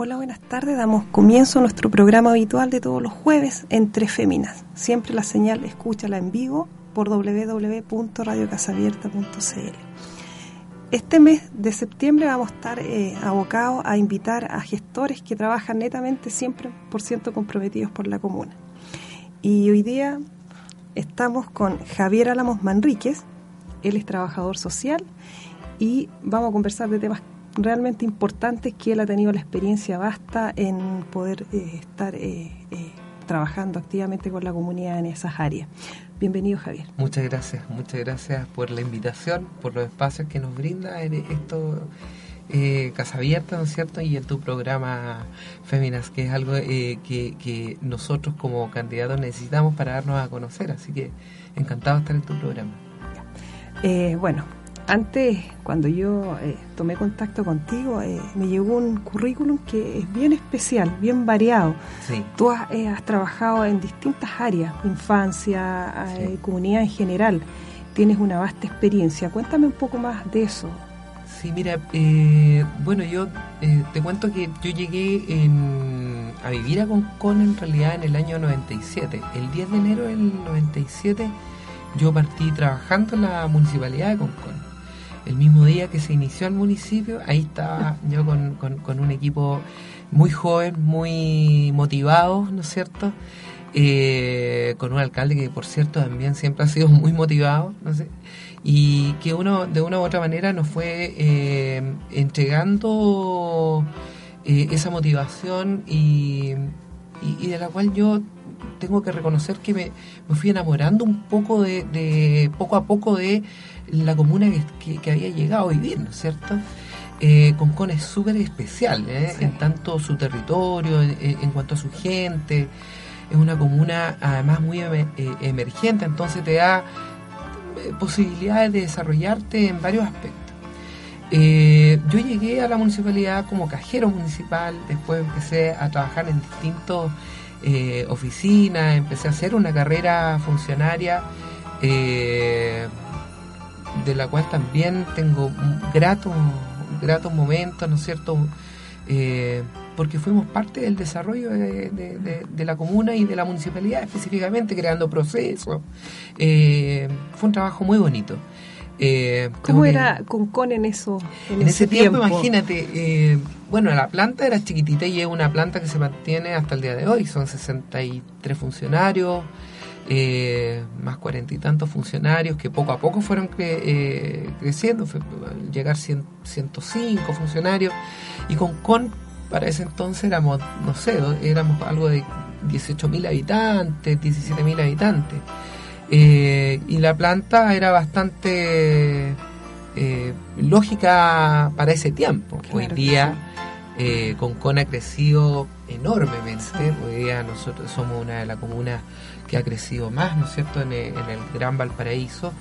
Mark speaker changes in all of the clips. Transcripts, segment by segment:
Speaker 1: Hola, buenas tardes. Damos comienzo a nuestro programa habitual de todos los jueves entre féminas. Siempre la señal escúchala en vivo por www.radiocasabierta.cl. Este mes de septiembre vamos a estar eh, abocados a invitar a gestores que trabajan netamente siempre por ciento comprometidos por la comuna. Y hoy día estamos con Javier Álamos Manríquez, él es trabajador social y vamos a conversar de temas realmente importante que él ha tenido la experiencia basta en poder eh, estar eh, eh, trabajando activamente con la comunidad en esas áreas. Bienvenido, Javier.
Speaker 2: Muchas gracias, muchas gracias por la invitación, por los espacios que nos brinda esto. Casa Abierta, ¿no es cierto? Y en tu programa Féminas, que es algo que, que, nosotros como candidatos necesitamos para darnos a conocer. Así que encantado de estar en tu programa.
Speaker 1: bueno, antes, cuando yo eh, tomé contacto contigo, eh, me llegó un currículum que es bien especial, bien variado.
Speaker 2: Sí.
Speaker 1: Tú has, eh, trabajado en distintas áreas, infancia, comunidad en general. Tienes una vasta experiencia. Cuéntame un poco más de eso.
Speaker 2: Sí, mira, bueno, yo te cuento que yo llegué a vivir a Concón en realidad en el año 97. El 10 de enero del 97 yo partí trabajando en la municipalidad de Concón el mismo día que se inició el municipio, ahí estaba yo con, con, un equipo muy joven, muy motivado, ¿no es cierto? Eh, con un alcalde que, por cierto, también siempre ha sido muy motivado, no sé, y que uno, de una u otra manera, nos fue eh, entregando eh, esa motivación y, y, de la cual yo tengo que reconocer que me, me fui enamorando un poco de, de poco a poco de la comuna que, había llegado a vivir, ¿no es cierto? Eh, Concón es súper especial, ¿eh? en tanto su territorio, en, cuanto a su gente, es una comuna además muy eh, emergente, entonces te da eh, posibilidades de desarrollarte en varios aspectos. yo llegué a la municipalidad como cajero municipal, después empecé a trabajar en distintas oficinas, empecé a hacer una carrera funcionaria de la cual también tengo gratos, gratos momentos, ¿no es cierto? Eh, porque fuimos parte del desarrollo de, la comuna y de la municipalidad específicamente, creando procesos. Eh, fue un trabajo muy bonito.
Speaker 1: Eh, ¿Cómo era Concon en eso?
Speaker 2: En, ese, tiempo, imagínate, bueno, la planta era chiquitita y es una planta que se mantiene hasta el día de hoy. Son 63 funcionarios, eh, más cuarenta y tantos funcionarios que poco a poco fueron eh, creciendo, fue, llegar 105 funcionarios, y con CON para ese entonces éramos, no sé, éramos algo de 18.000 habitantes, 17.000 habitantes. Eh, y la planta era bastante lógica para ese tiempo. Hoy día con CON ha crecido enormemente. Hoy día nosotros somos una de las comunas que ha crecido más, ¿no es cierto?, en el, Gran Valparaíso,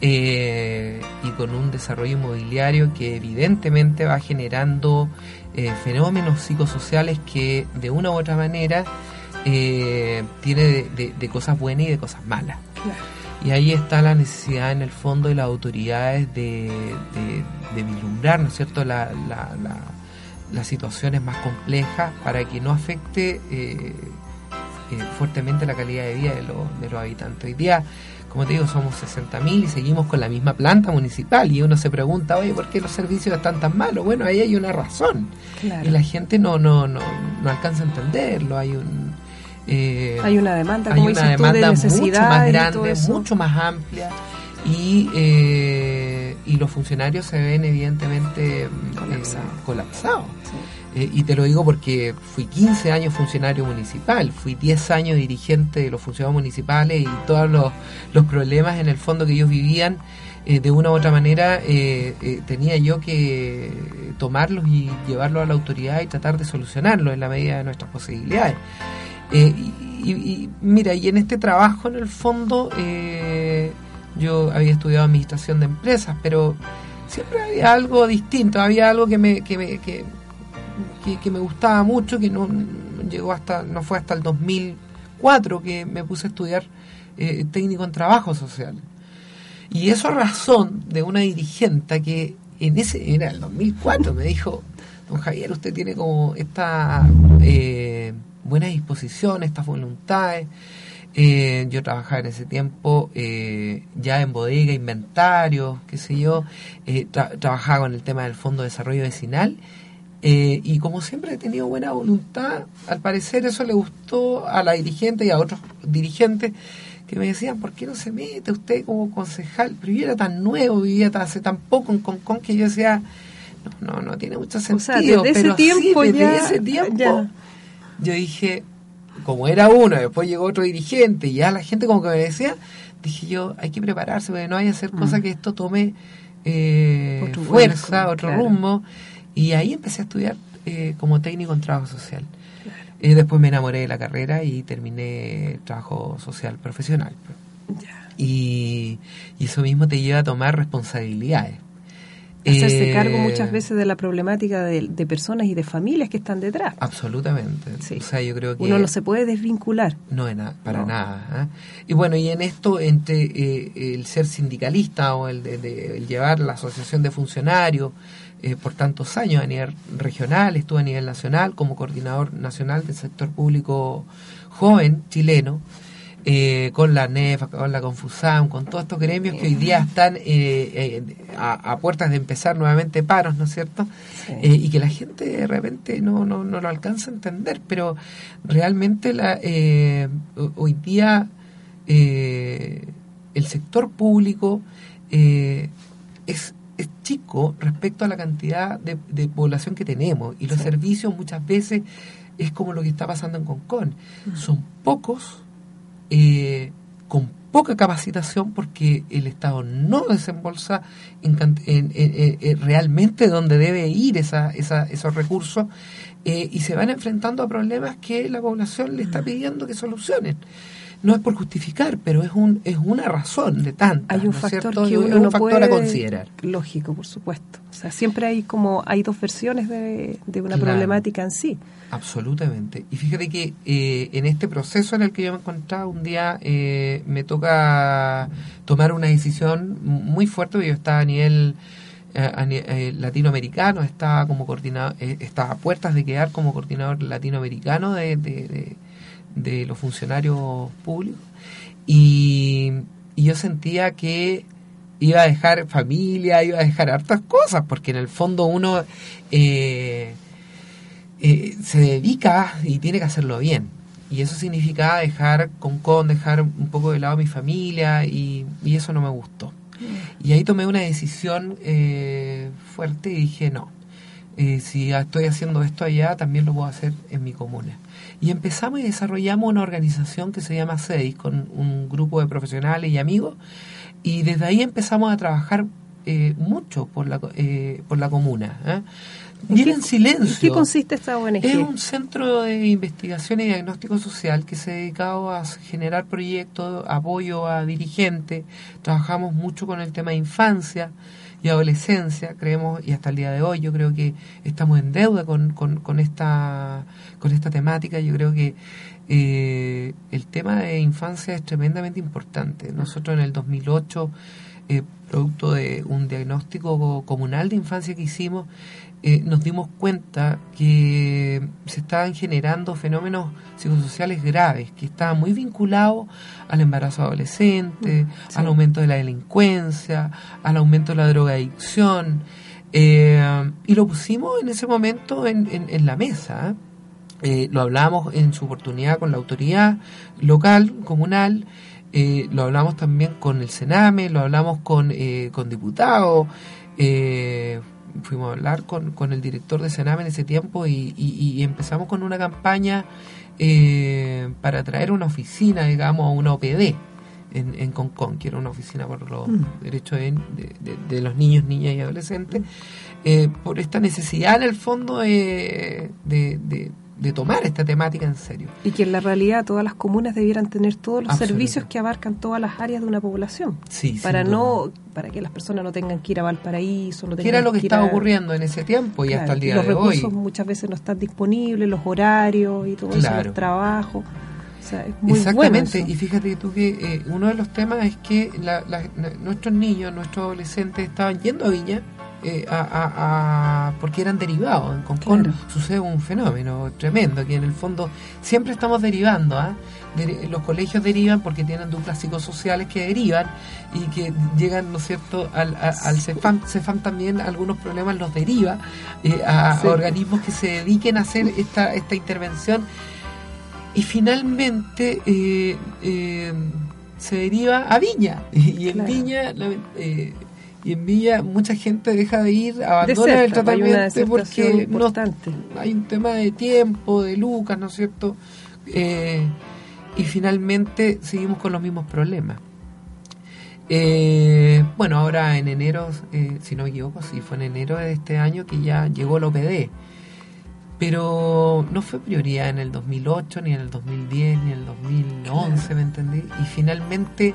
Speaker 2: eh, y con un desarrollo inmobiliario que evidentemente va generando eh, fenómenos psicosociales que de una u otra manera eh, tiene de, cosas buenas y de cosas malas. Y ahí está la necesidad en el fondo de las autoridades de, de, vislumbrar, ¿no es cierto?, la, las situaciones más complejas para que no afecte eh, fuertemente la calidad de vida de, los habitantes. Hoy día, como te digo, somos 60.000 y seguimos con la misma planta municipal y uno se pregunta, oye, ¿por qué los servicios están tan malos? Bueno, ahí hay una razón y la gente no, no, no, no alcanza a entenderlo, hay un...
Speaker 1: Eh, hay una demanda,
Speaker 2: hay una demanda mucho más grande, mucho más amplia y, eh, y los funcionarios se ven evidentemente colapsados. Eh, y te lo digo porque fui 15 años funcionario municipal, fui 10 años dirigente de los funcionarios municipales y todos los, los problemas en el fondo que ellos vivían, eh, de una u otra manera eh, tenía yo que tomarlos y llevarlos a la autoridad y tratar de solucionarlos en la medida de nuestras posibilidades. Y, y, mira, y en este trabajo en el fondo yo había estudiado administración de empresas, pero siempre había algo distinto, había algo que me... Que me que, que, me gustaba mucho, que no llegó hasta, no fue hasta el 2004 que me puse a estudiar eh, técnico en trabajo social. Y eso a razón de una dirigente que en ese, era el 2004, me dijo, don Javier, usted tiene como esta eh, buena disposición, estas voluntades. Eh, yo trabajaba en ese tiempo eh, ya en bodega, inventario, qué sé yo, trabajaba con el tema del Fondo de Desarrollo Vecinal eh, y como siempre he tenido buena voluntad, al parecer eso le gustó a la dirigente y a otros dirigentes que me decían, ¿por qué no se mete usted como concejal? Pero yo era tan nuevo, vivía hace tan poco en Concon que yo decía, no, no, no tiene mucho sentido.
Speaker 1: desde ese tiempo
Speaker 2: desde ese tiempo yo dije, como era uno, después llegó otro dirigente y ya la gente como que me decía, dije yo, hay que prepararse porque no hay que hacer cosas mm. que esto tome eh, fuerza, otro rumbo. Y ahí empecé a estudiar eh, como técnico en trabajo social. Y después me enamoré de la carrera y terminé trabajo social profesional. Y, eso mismo te lleva a tomar responsabilidades.
Speaker 1: Hacerse eh, cargo muchas veces de la problemática de, personas y de familias que están detrás.
Speaker 2: Absolutamente. O sea, yo creo que
Speaker 1: Uno no se puede desvincular.
Speaker 2: No, para nada. ¿ah? Y bueno, y en esto, entre eh, el ser sindicalista o el, de, el llevar la asociación de funcionarios, eh, por tantos años a nivel regional, estuve a nivel nacional como coordinador nacional del sector público joven chileno, eh, con la NEF, con la Confusam, con todos estos gremios que hoy día están eh, a, puertas de empezar nuevamente paros, ¿no es cierto? y que la gente de repente no, no, no lo alcanza a entender, pero realmente la, hoy día el sector público es es chico respecto a la cantidad de, población que tenemos y los servicios muchas veces es como lo que está pasando en Concón. Mm. Son pocos, eh, con poca capacitación porque el Estado no desembolsa en, realmente donde debe ir esa, esos recursos eh, y se van enfrentando a problemas que la población le está pidiendo que solucionen no es por justificar, pero es un es una razón de tantas.
Speaker 1: Hay un factor que uno no puede, a considerar. Lógico, por supuesto. O sea, siempre hay como hay dos versiones de, una problemática en sí.
Speaker 2: Absolutamente. Y fíjate que eh, en este proceso en el que yo me encontraba un día eh, me toca tomar una decisión muy fuerte, porque yo estaba a nivel eh, latinoamericano, estaba como coordinador, estaba a puertas de quedar como coordinador latinoamericano de de los funcionarios públicos y, yo sentía que iba a dejar familia, iba a dejar hartas cosas, porque en el fondo uno eh, eh, se dedica y tiene que hacerlo bien. Y eso significaba dejar con con, dejar un poco de lado a mi familia y, eso no me gustó. Mm. Y ahí tomé una decisión eh, fuerte y dije, no, si estoy haciendo esto allá, también lo puedo hacer en mi comuna. Y empezamos y desarrollamos una organización que se llama SEIS, con un grupo de profesionales y amigos, y desde ahí empezamos a trabajar eh, mucho por la, eh, por la comuna. ¿eh? Bien en, silencio. ¿En
Speaker 1: qué consiste esta ONG?
Speaker 2: Es un centro de investigación y diagnóstico social que se ha dedicado a generar proyectos, apoyo a dirigentes. Trabajamos mucho con el tema de infancia y adolescencia, creemos, y hasta el día de hoy yo creo que estamos en deuda con, con, esta, con esta temática, yo creo que eh, el tema de infancia es tremendamente importante. Nosotros en el 2008, eh, producto de un diagnóstico comunal de infancia que hicimos, eh, nos dimos cuenta que se estaban generando fenómenos psicosociales graves, que estaban muy vinculados al embarazo adolescente, mm, al aumento de la delincuencia, al aumento de la drogadicción, eh, y lo pusimos en ese momento en, en, la mesa. ¿eh? lo hablamos en su oportunidad con la autoridad local, comunal, lo hablamos también con el Sename, lo hablamos con, con diputados, fuimos a hablar con, con el director de Sename en ese tiempo y, y, empezamos con una campaña eh, para traer una oficina, digamos, una OPD en, en Concon, que era una oficina por los mm. derechos de, de, los niños, niñas y adolescentes, eh, por esta necesidad en el fondo de, de tomar esta temática en serio.
Speaker 1: Y que en la realidad todas las comunas debieran tener todos los servicios que abarcan todas las áreas de una población.
Speaker 2: Sí,
Speaker 1: para no para que las personas no tengan que ir a Valparaíso.
Speaker 2: No que era lo que, estaba ocurriendo en ese tiempo y hasta el día
Speaker 1: de hoy.
Speaker 2: Los
Speaker 1: recursos muchas veces no están disponibles, los horarios y todo eso, los trabajos. O sea, es muy
Speaker 2: Exactamente, y fíjate tú que eh, uno de los temas es que nuestros niños, nuestros adolescentes estaban yendo a Viña eh, a, porque eran derivados. En Concón sucede un fenómeno tremendo, que en el fondo siempre estamos derivando. ¿ah? los colegios derivan porque tienen duplas psicosociales que derivan y que llegan, ¿no es cierto?, al, al CEFAM. CEFAM también algunos problemas los deriva eh, a, organismos que se dediquen a hacer esta, esta intervención. Y finalmente eh, se deriva a Viña. Y en Viña y en Villa mucha gente deja de ir, abandona el tratamiento porque no, hay un tema de tiempo, de lucas, ¿no es cierto? Eh, y finalmente seguimos con los mismos problemas. Eh, bueno, ahora en enero, eh, si no me equivoco, sí, fue en enero de este año que ya llegó el OPD. Pero no fue prioridad en el 2008, ni en el 2010, ni en el 2011, ¿me entendí? Y finalmente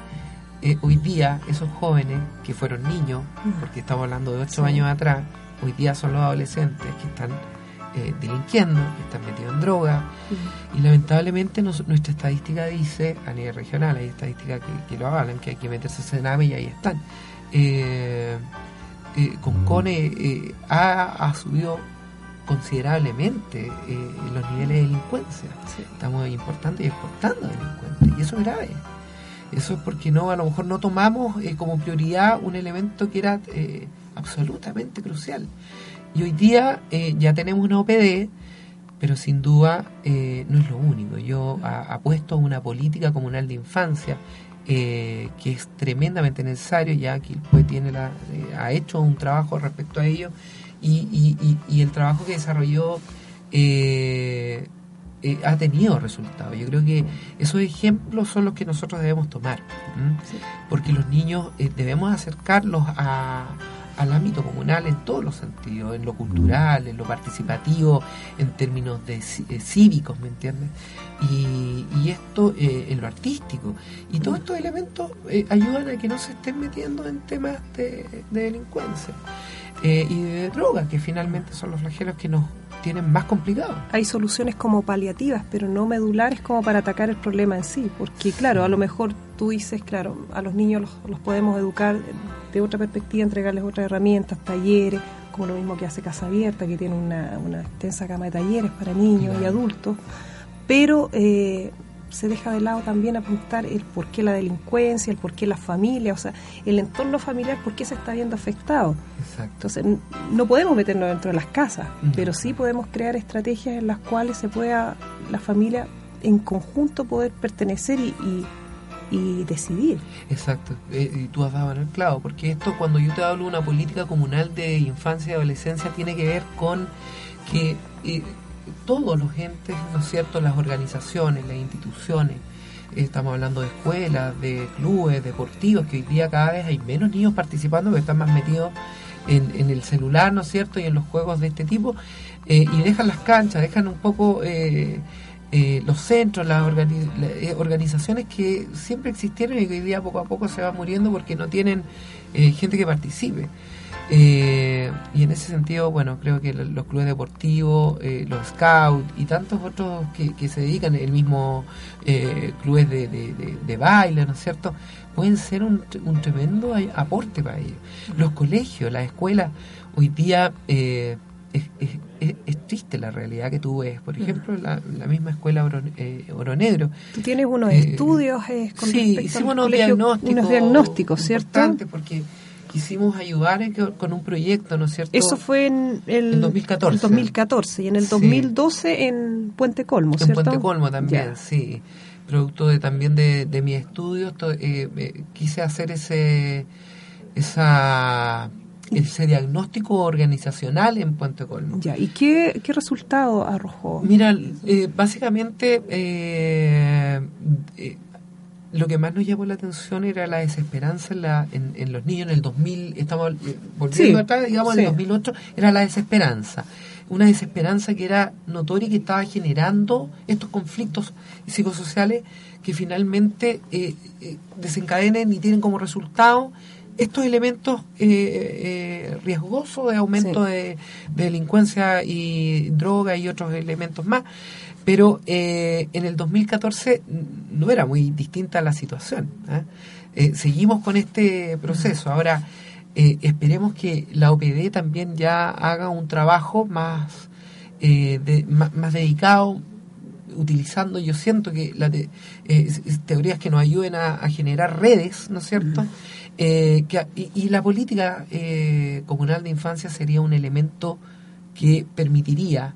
Speaker 2: eh, hoy día esos jóvenes que fueron niños, porque estamos hablando de ocho años atrás, hoy día son los adolescentes que están eh, delinquiendo, que están metidos en droga. Y lamentablemente nuestra estadística dice, a nivel regional, hay estadísticas que, lo avalan, que hay que meterse en Sename y ahí están. Eh, con Cone ha, subido considerablemente los niveles de delincuencia. Estamos importando y exportando delincuentes. Y eso es grave. Eso es porque no, a lo mejor no tomamos eh, como prioridad un elemento que era eh, absolutamente crucial. Y hoy día eh, ya tenemos una OPD, pero sin duda no es lo único. Yo apuesto a una política comunal de infancia que es tremendamente necesario, ya que pues tiene ha hecho un trabajo respecto a ello y, el trabajo que desarrolló ha tenido resultados. Yo creo que esos ejemplos son los que nosotros debemos tomar, porque los niños eh, debemos acercarlos al ámbito comunal en todos los sentidos, en lo cultural, en lo participativo, en términos de eh, cívicos, ¿me entiendes? Y, esto en lo artístico. Y todos estos elementos ayudan a que no se estén metiendo en temas de, de delincuencia y de drogas, que finalmente son los flagelos que nos tienen más complicado.
Speaker 1: Hay soluciones como paliativas, pero no medulares como para atacar el problema en sí, porque claro, a lo mejor tú dices, claro, a los niños los, podemos educar de otra perspectiva, entregarles otras herramientas, talleres, como lo mismo que hace Casa Abierta, que tiene una, una extensa gama de talleres para niños y adultos, pero eh, se deja de lado también apuntar el por qué la delincuencia, el por qué la familia, o sea, el entorno familiar, por qué se está viendo afectado. Entonces, no podemos meternos dentro de las casas, pero sí podemos crear estrategias en las cuales se pueda la familia en conjunto poder pertenecer y, y, decidir.
Speaker 2: Exacto, eh, y tú has dado en el clavo, porque esto cuando yo te hablo de una política comunal de infancia y adolescencia tiene que ver con que... Eh, todos los entes, ¿no es cierto?, las organizaciones, las instituciones, estamos hablando de escuelas, de clubes, deportivos, que hoy día cada vez hay menos niños participando, que están más metidos en, el celular, ¿no es cierto?, y en los juegos de este tipo, eh, y dejan las canchas, dejan un poco eh, eh, los centros, las organizaciones que siempre existieron y que hoy día poco a poco se van muriendo porque no tienen gente que participe. Eh, y en ese sentido, bueno, creo que los clubes deportivos, eh, los scouts y tantos otros que, se dedican, el mismo eh, clubes de, de, baile, ¿no es cierto?, pueden ser un, tremendo aporte para ellos. Los colegios, las escuelas, hoy día es, triste la realidad que tú ves. Por ejemplo, la, misma escuela Oro, Negro.
Speaker 1: Tú tienes unos estudios con
Speaker 2: sí, hicimos unos diagnósticos,
Speaker 1: unos diagnósticos, ¿cierto?
Speaker 2: porque quisimos ayudar con un proyecto, ¿no es cierto?
Speaker 1: Eso fue en el, 2014. 2014 y en el 2012 en Puente Colmo, ¿cierto?
Speaker 2: En Puente Colmo también, sí. Producto de también de, de mi estudio, eh, quise hacer ese esa ese diagnóstico organizacional en Puente Colmo.
Speaker 1: Ya, ¿y qué, qué resultado arrojó?
Speaker 2: Mira, eh, básicamente eh, eh, lo que más nos llamó la atención era la desesperanza en, la, en, los niños en el 2000, estamos volviendo atrás, digamos, en el 2008, era la desesperanza. Una desesperanza que era notoria y que estaba generando estos conflictos psicosociales que finalmente desencadenen y tienen como resultado estos elementos eh, eh, riesgosos de aumento de, delincuencia y droga y otros elementos más, pero eh, en el 2014 no era muy distinta la situación. seguimos con este proceso. Ahora, esperemos que la OPD también ya haga un trabajo más, más, dedicado, utilizando, yo siento que las teorías que nos ayuden a, generar redes, ¿no es cierto? Eh, y, la política eh, comunal de infancia sería un elemento que permitiría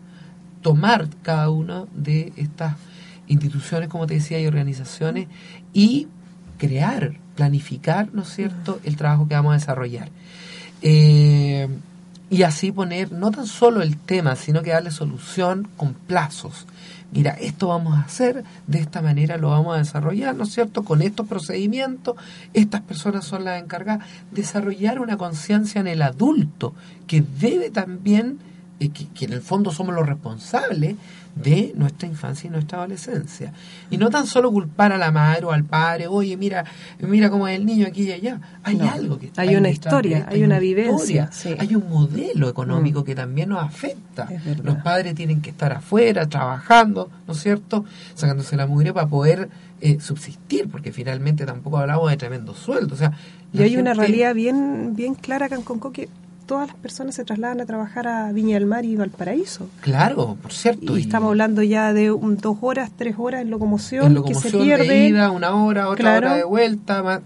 Speaker 2: tomar cada una de estas instituciones, como te decía, y organizaciones, y crear, planificar, ¿no es cierto?, el trabajo que vamos a desarrollar. Eh, y así poner no tan solo el tema, sino que darle solución con plazos mira, esto vamos a hacer, de esta manera lo vamos a desarrollar, ¿no es cierto? Con estos procedimientos, estas personas son las encargadas, de desarrollar una conciencia en el adulto que debe también, eh, que en el fondo somos los responsables de nuestra infancia y nuestra adolescencia. Y no tan solo culpar a la madre o al padre, oye, mira, mira cómo es el niño aquí y allá. Hay algo que
Speaker 1: Hay una historia, hay, una, vivencia.
Speaker 2: Hay un modelo económico mm. que también nos afecta. Los padres tienen que estar afuera, trabajando, ¿no es cierto? Sacándose la mugre para poder eh, subsistir, porque finalmente tampoco hablamos de tremendo sueldo. O sea,
Speaker 1: y hay una realidad bien, bien clara acá en Conco que todas las personas se trasladan a trabajar a Viña del Mar y Valparaíso.
Speaker 2: Claro, por cierto.
Speaker 1: Y, estamos hablando ya de dos horas, tres horas en locomoción, que se pierde.
Speaker 2: De ida, una hora, otra hora de vuelta.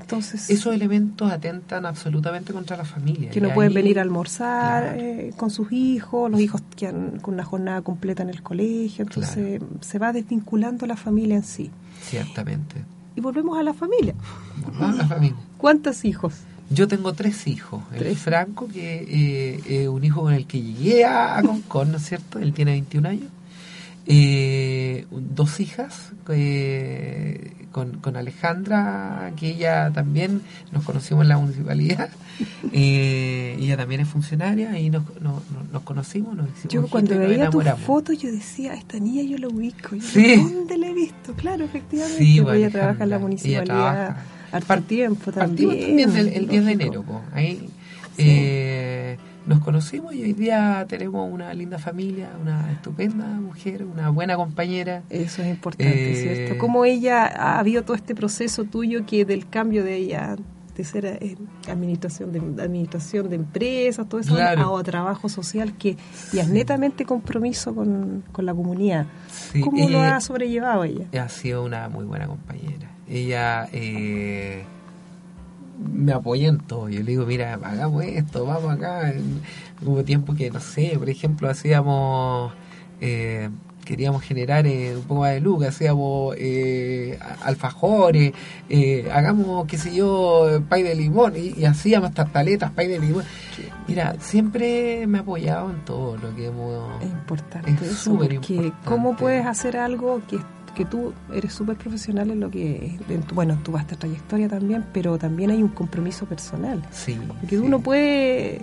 Speaker 2: Entonces, esos elementos atentan absolutamente contra la familia.
Speaker 1: Que no pueden venir a almorzar eh, con sus hijos, los hijos quedan con una jornada completa en el colegio, entonces se va desvinculando la familia en sí.
Speaker 2: Ciertamente.
Speaker 1: Y volvemos a la familia.
Speaker 2: Volvemos a la familia.
Speaker 1: ¿Cuántos hijos?
Speaker 2: Yo tengo tres hijos. El Franco, que eh, es un hijo con el que llegué a, Concon, ¿no es cierto? Él tiene 21 años. Eh, dos hijas eh, con, con, Alejandra, que ella también nos conocimos en la municipalidad. ella también es funcionaria y nos, nos, conocimos. Nos
Speaker 1: yo cuando veía tus fotos, yo decía, esta niña yo la ubico. ¿Dónde la he visto? Claro, efectivamente. Sí, ella trabaja en la municipalidad al tiempo también.
Speaker 2: también el, 10 de enero. Ahí eh, nos conocimos y hoy día tenemos una linda familia, una estupenda mujer, una buena compañera.
Speaker 1: Eso es importante, eh, ¿cierto? ¿Cómo ella ha habido todo este proceso tuyo que del cambio de ella de ser eh, administración de administración de empresas, todo eso, a, trabajo social que ya es netamente compromiso con, la comunidad. ¿Cómo lo ha sobrellevado ella?
Speaker 2: Ha sido una muy buena compañera ella eh, me apoya en todo. Yo le digo, mira, hagamos esto, vamos acá. Hubo tiempo que, no sé, por ejemplo, hacíamos... Eh, queríamos generar eh, un poco más de luz, hacíamos eh, alfajores, eh, hagamos, qué sé yo, pay de limón, y, hacíamos tartaletas, pay de limón. Mira, siempre me ha apoyado en todo lo que hemos...
Speaker 1: Es importante es súper importante. ¿Cómo puedes hacer algo que que tú eres súper profesional en lo que, bueno, tu vasta trayectoria también, pero también hay un compromiso personal.
Speaker 2: Sí.
Speaker 1: Porque uno puede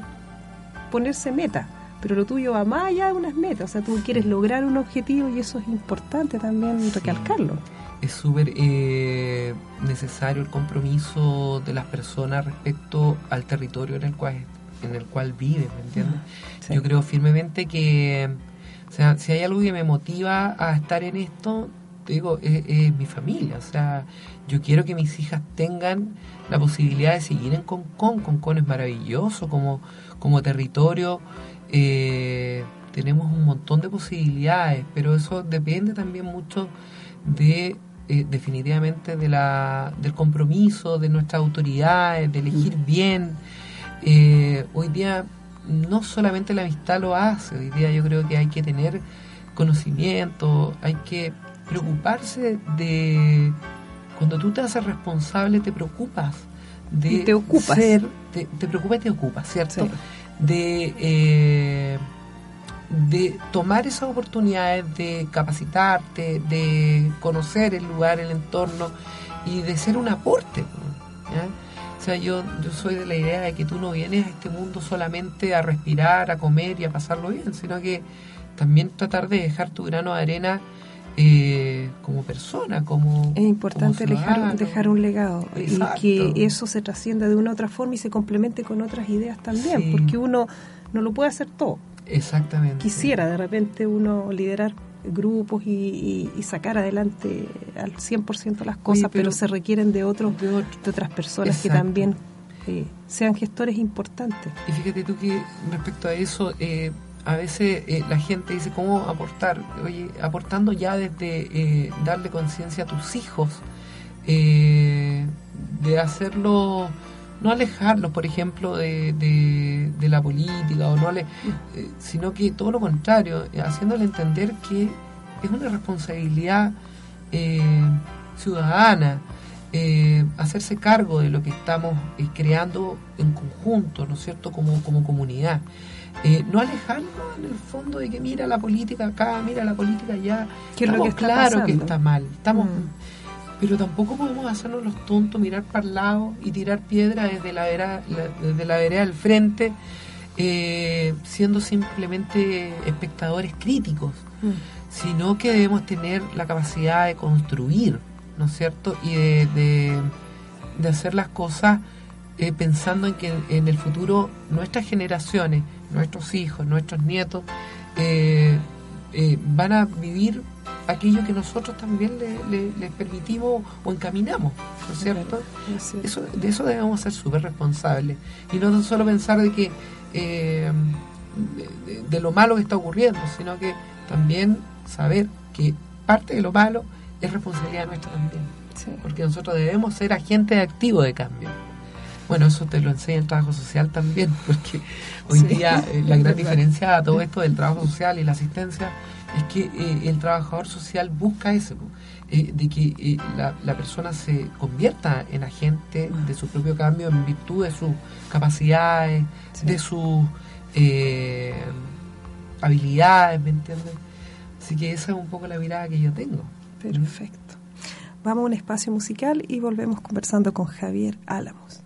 Speaker 1: ponerse meta, pero lo tuyo va más allá de unas metas. O sea, tú quieres lograr un objetivo y eso es importante también recalcarlo.
Speaker 2: Es súper eh, necesario el compromiso de las personas respecto al territorio en el cual, en el cual viven, ¿me entiendes? Yo creo firmemente que, o sea, si hay algo que me motiva a estar en esto, digo, es, mi familia. O sea, yo quiero que mis hijas tengan la posibilidad de seguir en Concón. Concón es maravilloso como, como territorio. Eh, tenemos un montón de posibilidades, pero eso depende también mucho de eh, definitivamente de la, del compromiso de nuestras autoridades, de elegir bien. Eh, hoy día no solamente la amistad lo hace, hoy día yo creo que hay que tener conocimiento, hay que preocuparse de... Cuando tú te haces responsable, te preocupas de
Speaker 1: te ocupas.
Speaker 2: ser, te, te preocupa y te ocupa, ¿cierto? De, eh, de tomar esas oportunidades de capacitarte, de conocer el lugar, el entorno y de ser un aporte. O sea, yo, yo soy de la idea de que tú no vienes a este mundo solamente a respirar, a comer y a pasarlo bien, sino que también tratar de dejar tu grano de arena eh, como persona, como...
Speaker 1: Es importante dejar, dejar, un legado y que eso se trascienda de una u otra forma y se complemente con otras ideas también, porque uno no lo puede hacer todo.
Speaker 2: Exactamente.
Speaker 1: Quisiera de repente uno liderar grupos y, sacar adelante al 100% las cosas, pero, se requieren de, otros, de, otras personas que también eh, sean gestores importantes.
Speaker 2: Y fíjate tú que respecto a eso, eh, a veces eh, la gente dice, ¿cómo aportar? Oye, aportando ya desde darle conciencia a tus hijos, de hacerlo no alejarlos, por ejemplo, de, de, la política, o no eh, sino que todo lo contrario, eh, haciéndole entender que es una responsabilidad eh, ciudadana hacerse cargo de lo que estamos creando en conjunto, ¿no es cierto?, como, como comunidad. No alejarnos en el fondo de que mira la política acá, mira la política allá.
Speaker 1: Que es lo que
Speaker 2: claro que está mal. Estamos mm pero tampoco podemos hacernos los tontos, mirar para el lado y tirar piedra desde la vereda, desde la vereda al frente, eh, siendo simplemente espectadores críticos, mm. sino que debemos tener la capacidad de construir, ¿no es cierto? Y de, de, hacer las cosas eh, pensando en que en el futuro nuestras generaciones, nuestros hijos, nuestros nietos, eh, van a vivir aquello que nosotros también les le, permitimos o encaminamos, ¿no es cierto? Eso, de eso debemos ser súper responsables y no solo pensar de que eh, de, lo malo que está ocurriendo, sino que también saber que parte de lo malo es responsabilidad nuestra también, porque nosotros debemos ser agentes activos de cambio. Bueno, eso te lo enseña el trabajo social también, porque hoy día eh, la gran diferencia a todo esto del trabajo social y la asistencia es que eh, el trabajador social busca eso, eh, de que eh, la, persona se convierta en agente de su propio cambio en virtud de sus capacidades, de sus habilidades, ¿me entiendes? Así que esa es un poco la mirada que yo tengo.
Speaker 1: Perfecto. Vamos a un espacio musical y volvemos conversando con Javier Álamos.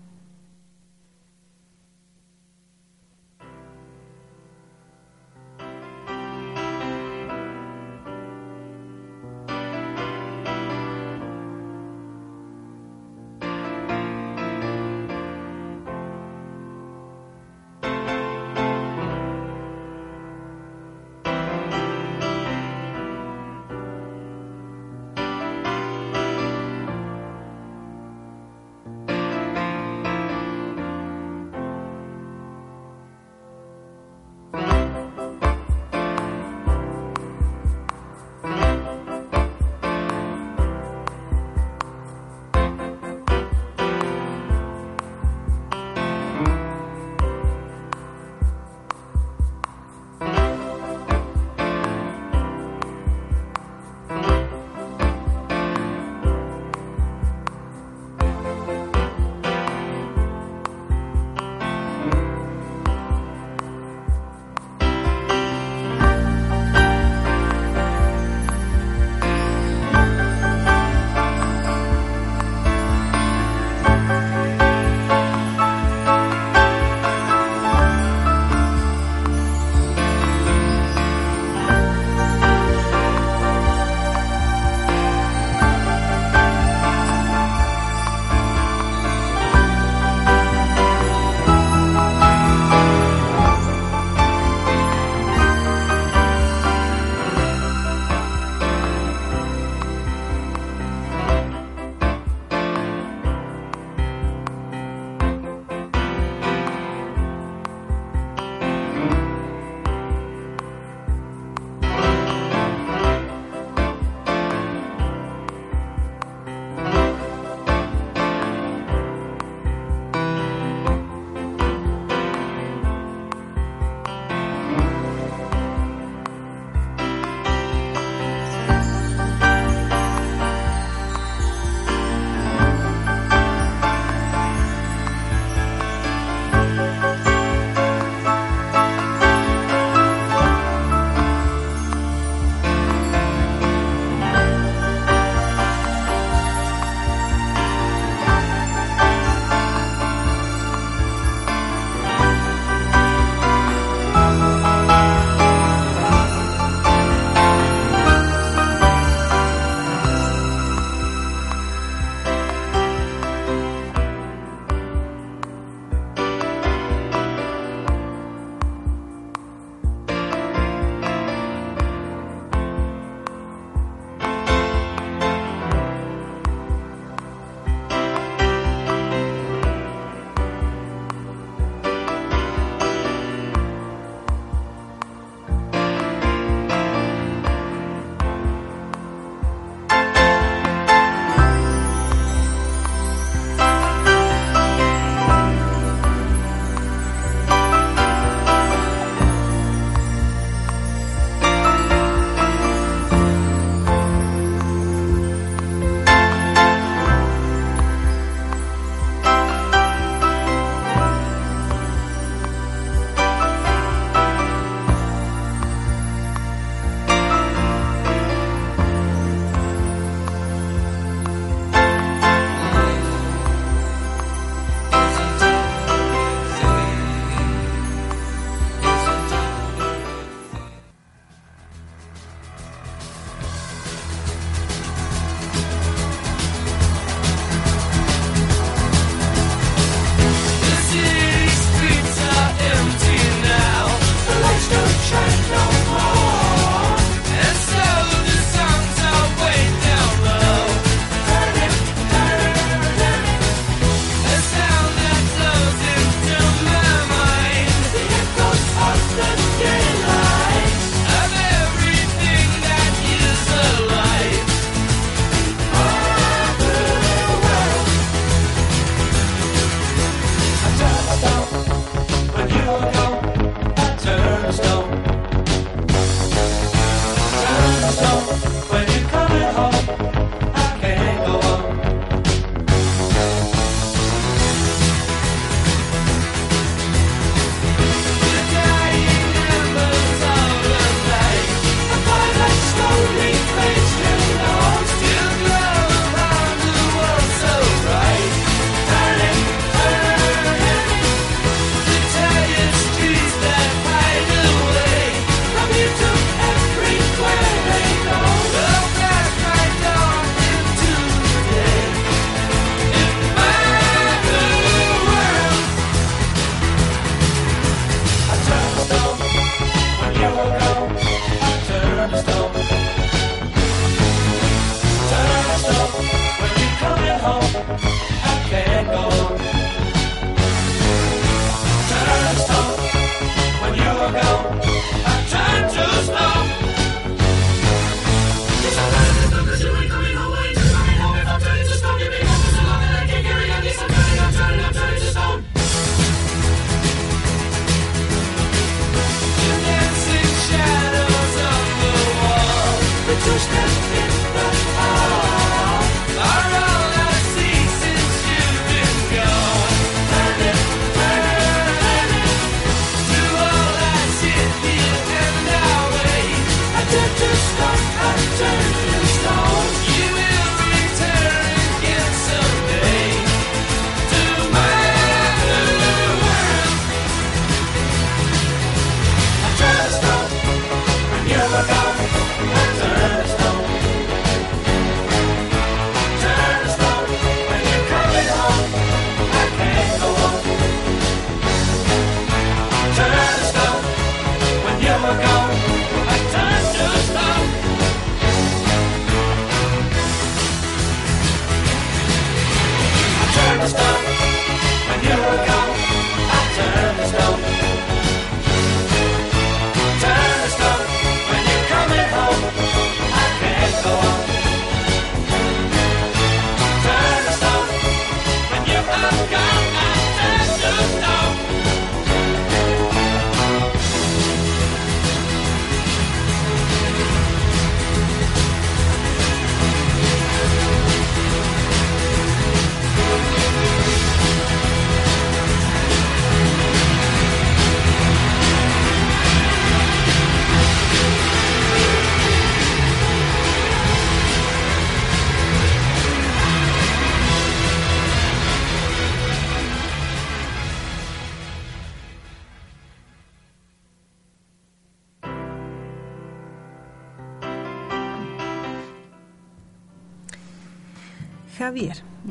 Speaker 1: to just like I.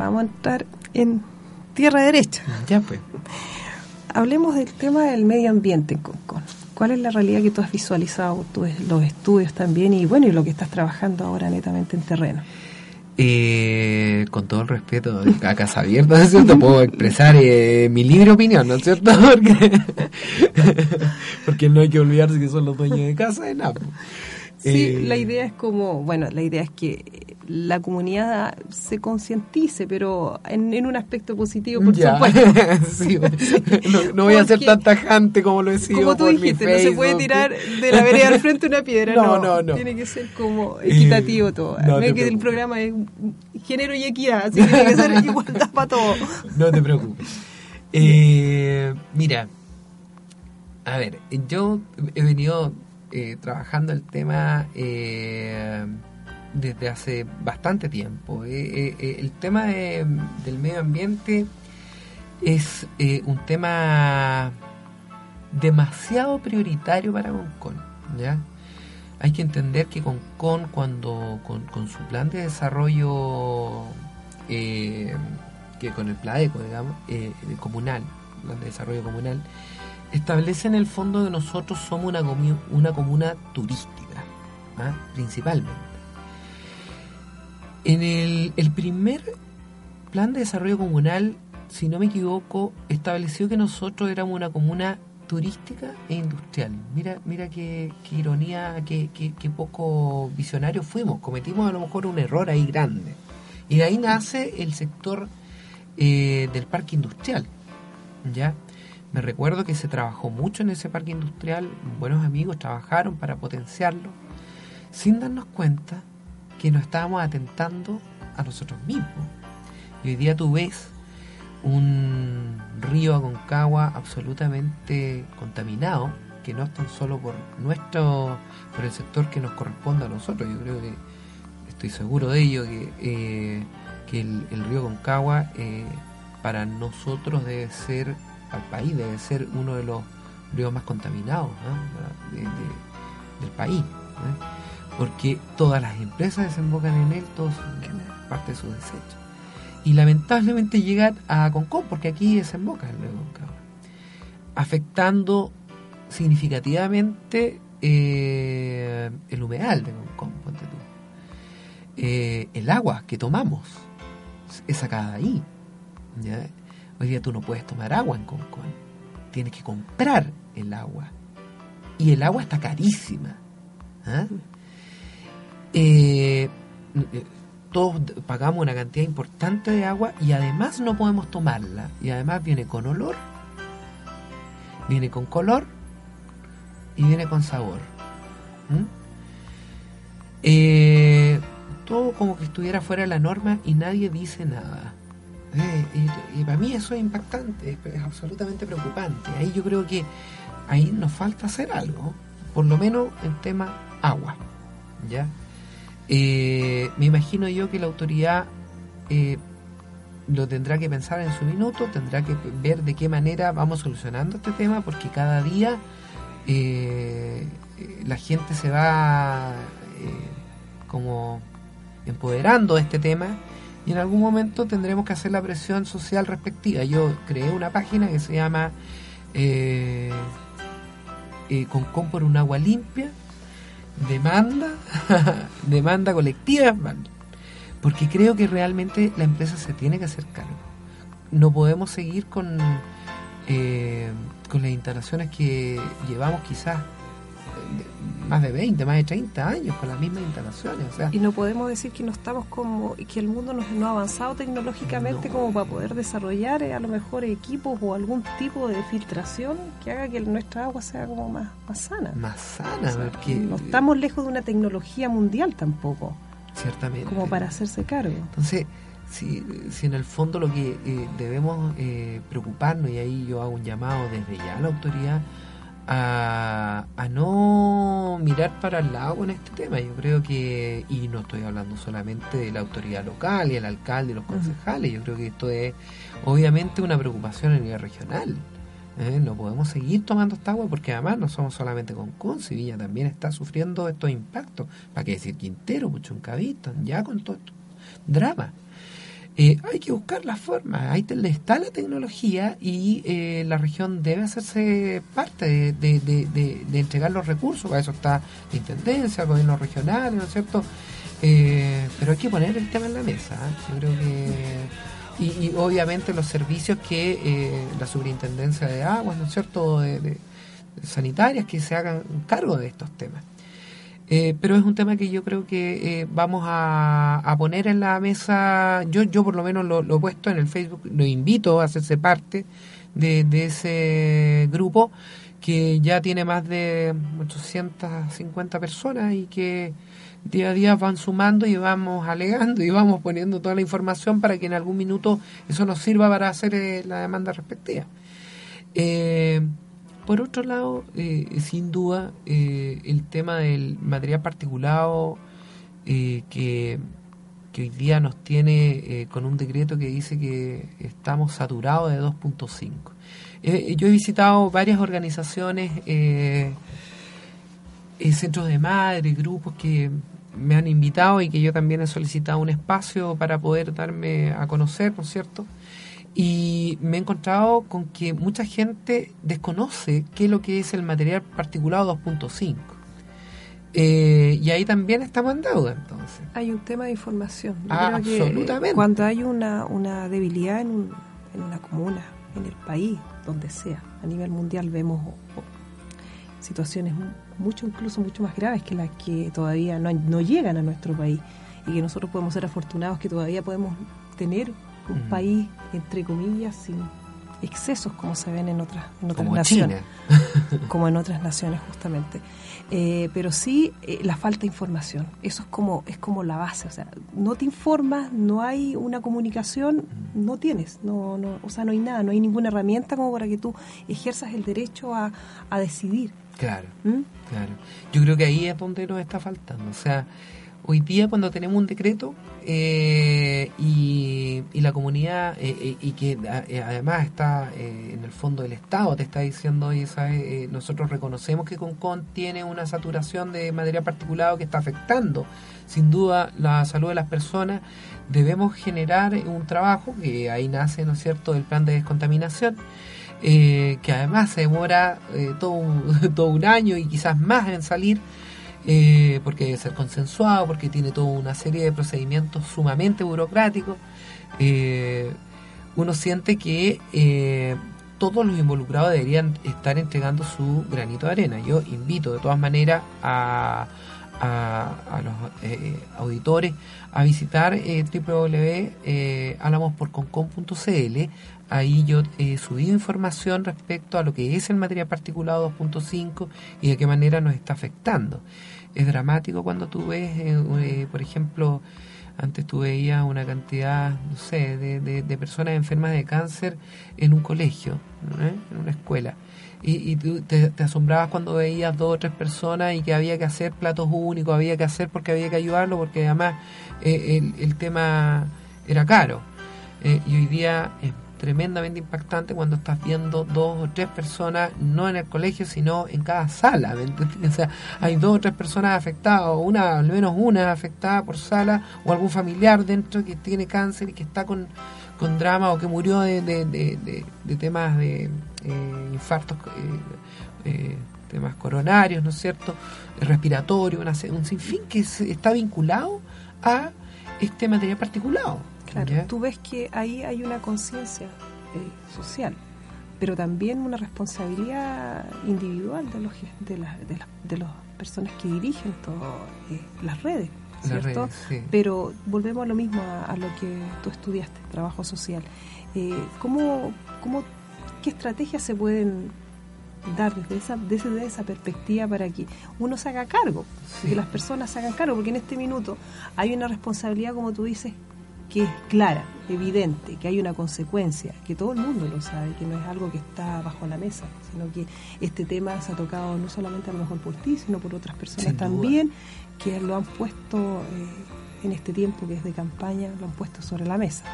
Speaker 1: vamos a entrar en tierra derecha.
Speaker 2: Ya pues.
Speaker 1: Hablemos del tema del medio ambiente en Concon. ¿Cuál es la realidad que tú has visualizado, tú, los estudios también y bueno, y lo que estás trabajando ahora netamente en terreno?
Speaker 2: Eh, con todo el respeto a Casa Abierta, ¿no es cierto? Puedo expresar eh, mi libre opinión, ¿no es cierto? Porque, porque no hay que olvidarse que son los dueños de casa de nada.
Speaker 1: Sí, eh, la idea es como, bueno, la idea es que la comunidad se concientice, pero en, un aspecto positivo, por supuesto.
Speaker 2: no, voy a ser tan tajante como lo he sido.
Speaker 1: Como tú dijiste, no se puede tirar de la vereda al frente una piedra. No, no, no. Tiene que ser como equitativo todo. No que el programa es género y equidad, así que tiene que ser igualdad para todo.
Speaker 2: No te preocupes. Eh, mira, a ver, yo he venido eh, trabajando el tema eh, desde hace bastante tiempo. Eh, el tema del medio ambiente es un tema demasiado prioritario para Concon. ¿ya? Hay que entender que Concon, cuando con, su plan de desarrollo, que con el PLAECO, digamos, comunal, plan de desarrollo comunal, establece en el fondo que nosotros somos una, una comuna turística, ¿ah? principalmente. En el, primer plan de desarrollo comunal, si no me equivoco, estableció que nosotros éramos una comuna turística e industrial. Mira, mira qué, ironía, qué, qué, poco visionario fuimos. Cometimos a lo mejor un error ahí grande. Y de ahí nace el sector eh, del parque industrial. ¿Ya? Me recuerdo que se trabajó mucho en ese parque industrial, buenos amigos trabajaron para potenciarlo, sin darnos cuenta que nos estábamos atentando a nosotros mismos. Y hoy día tú ves un río Aconcagua absolutamente contaminado, que no es tan solo por nuestro, por el sector que nos corresponde a nosotros. Yo creo que estoy seguro de ello, que, eh, que el, río Aconcagua eh, para nosotros debe ser al país, debe ser uno de los ríos más contaminados del país, porque todas las empresas desembocan en él, todos parte de sus desechos. Y lamentablemente llegan a Concón, porque aquí desemboca el río Concagua, afectando significativamente eh, el humedal de Concón, ponte tú. Eh, el agua que tomamos es sacada ahí. ¿ya? Hoy día tú no puedes tomar agua en Concón. Tienes que comprar el agua. Y el agua está carísima. ¿ah? Eh, eh, todos pagamos una cantidad importante de agua y además no podemos tomarla. Y además viene con olor, viene con color y viene con sabor. Eh, todo como que estuviera fuera de la norma y nadie dice nada. Eh, y, para mí eso es impactante, es absolutamente preocupante. Ahí yo creo que ahí nos falta hacer algo, por lo menos en tema agua. ¿ya? Eh, me imagino yo que la autoridad eh, lo tendrá que pensar en su minuto, tendrá que ver de qué manera vamos solucionando este tema, porque cada día la gente se va como empoderando de este tema y en algún momento tendremos que hacer la presión social respectiva. Yo creé una página que se llama eh, eh por un agua limpia, demanda, demanda colectiva, porque creo que realmente la empresa se tiene que hacer cargo. No podemos seguir con, eh, con las instalaciones que llevamos quizás más de 20, más de 30 años con las mismas instalaciones. O sea,
Speaker 1: y no podemos decir que no estamos como, que el mundo no, ha avanzado tecnológicamente como para poder desarrollar eh, a lo mejor equipos o algún tipo de filtración que haga que nuestra agua sea como más, más sana.
Speaker 2: Más sana, porque...
Speaker 1: No estamos lejos de una tecnología mundial tampoco.
Speaker 2: Ciertamente.
Speaker 1: Como para hacerse cargo.
Speaker 2: Entonces, si, si en el fondo lo que eh, debemos eh, preocuparnos, y ahí yo hago un llamado desde ya a la autoridad, a, no mirar para el lado en este tema. Yo creo que, y no estoy hablando solamente de la autoridad local y el alcalde y los concejales, yo creo que esto es obviamente una preocupación a nivel regional. ¿eh? No podemos seguir tomando esta agua porque además no somos solamente con Viña también está sufriendo estos impactos. ¿Para qué decir Quintero, Puchoncavito, ya con todo esto? Drama. Eh, hay que buscar la forma, ahí está la tecnología y eh, la región debe hacerse parte de, de, entregar los recursos, para eso está la Intendencia, el gobierno regional, ¿no es cierto? Eh, pero hay que poner el tema en la mesa, yo creo que... Y, obviamente los servicios que la superintendencia de aguas, ¿no es cierto?, de, sanitarias que se hagan cargo de estos temas. Eh, pero es un tema que yo creo que eh, vamos a, poner en la mesa, yo, yo por lo menos lo, he puesto en el Facebook, lo invito a hacerse parte de, ese grupo que ya tiene más de 850 personas y que día a día van sumando y vamos alegando y vamos poniendo toda la información para que en algún minuto eso nos sirva para hacer eh, la demanda respectiva. Por otro lado, eh, sin duda, eh, el tema del material particulado eh, que, hoy día nos tiene con un decreto que dice que estamos saturados de 2.5. yo he visitado varias organizaciones, centros de madre, grupos que me han invitado y que yo también he solicitado un espacio para poder darme a conocer, ¿no es cierto? Y me he encontrado con que mucha gente desconoce qué es lo que es el material particulado 2.5. Eh, y ahí también estamos en deuda, entonces.
Speaker 1: Hay un tema de información.
Speaker 2: absolutamente.
Speaker 1: cuando hay una, una debilidad en, en una comuna, en el país, donde sea, a nivel mundial vemos situaciones mucho, incluso mucho más graves que las que todavía no, no llegan a nuestro país y que nosotros podemos ser afortunados que todavía podemos tener un país, entre comillas, sin excesos como se ven en otras, en otras naciones. como en otras naciones, justamente. Eh, pero sí eh, la falta de información. Eso es como, es como la base. O sea, no te informas, no hay una comunicación, no tienes. No, no, o sea, no hay nada, no hay ninguna herramienta como para que tú ejerzas el derecho a, a decidir.
Speaker 2: Claro, ¿Mm? claro. Yo creo que ahí es donde nos está faltando. O sea, hoy día cuando tenemos un decreto eh, y, la comunidad eh, eh, y que además está en el fondo del Estado te está diciendo ¿sabes? nosotros reconocemos que Concon tiene una saturación de material particulado que está afectando sin duda la salud de las personas debemos generar un trabajo que ahí nace no es cierto el plan de descontaminación que además se demora todo un año y quizás más en salir eh, porque debe ser consensuado, porque tiene toda una serie de procedimientos sumamente burocráticos. Eh, uno siente que eh, todos los involucrados deberían estar entregando su granito de arena. Yo invito de todas maneras a, los auditores a visitar eh, www.alamosporconcom.cl. Ahí yo he subido información respecto a lo que es el material particulado 2.5 y de qué manera nos está afectando es dramático cuando tú ves, eh, eh, por ejemplo, antes tú veías una cantidad, no sé, de, de, personas enfermas de cáncer en un colegio, ¿eh? en una escuela. Y, y tú te, asombrabas cuando veías dos o tres personas y que había que hacer platos únicos, había que hacer porque había que ayudarlo, porque además el, el, tema era caro. y hoy día es tremendamente impactante cuando estás viendo dos o tres personas, no en el colegio, sino en cada sala. O sea, hay dos o tres personas afectadas, o una, al menos una afectada por sala, o algún familiar dentro que tiene cáncer y que está con, con drama o que murió de, de, temas de eh, infartos, eh, eh, temas coronarios, ¿no es cierto? Respiratorio, un sinfín que está vinculado a este material particulado.
Speaker 1: Claro, tú ves que ahí hay una conciencia eh, social, pero también una responsabilidad individual de los de, de, las personas que dirigen todas eh, las redes, ¿cierto? Pero volvemos a lo mismo, a, lo que tú estudiaste, trabajo social. Eh, ¿cómo, cómo, ¿Qué estrategias se pueden dar desde esa, desde esa perspectiva para que uno se haga cargo, que las personas se hagan cargo, porque en este minuto hay una responsabilidad, como tú dices, que es clara, evidente, que hay una consecuencia, que todo el mundo lo sabe, que no es algo que está bajo la mesa, sino que este tema se ha tocado no solamente a lo mejor por ti, sino por otras personas también que lo han puesto eh, en este tiempo que es de campaña, lo han puesto sobre la mesa.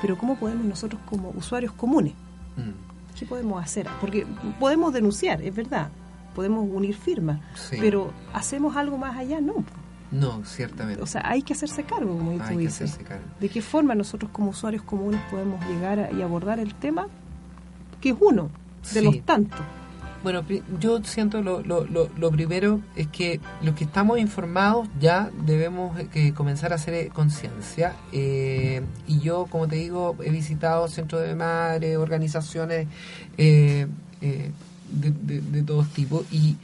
Speaker 1: Pero ¿cómo podemos nosotros como usuarios comunes? Mm. ¿Qué podemos hacer? Porque podemos denunciar, es verdad, podemos unir firmas, pero ¿hacemos algo más allá? No
Speaker 2: No, ciertamente.
Speaker 1: O sea, hay que hacerse cargo, como tú dices. ¿De qué forma nosotros como usuarios comunes podemos llegar y abordar el tema? Que es uno de los tantos.
Speaker 2: Bueno, yo siento lo, lo, lo, primero es que los que estamos informados ya debemos eh, comenzar a hacer eh, conciencia. Eh, y yo, como te digo, he visitado centros de madre, organizaciones de, de, todos tipos y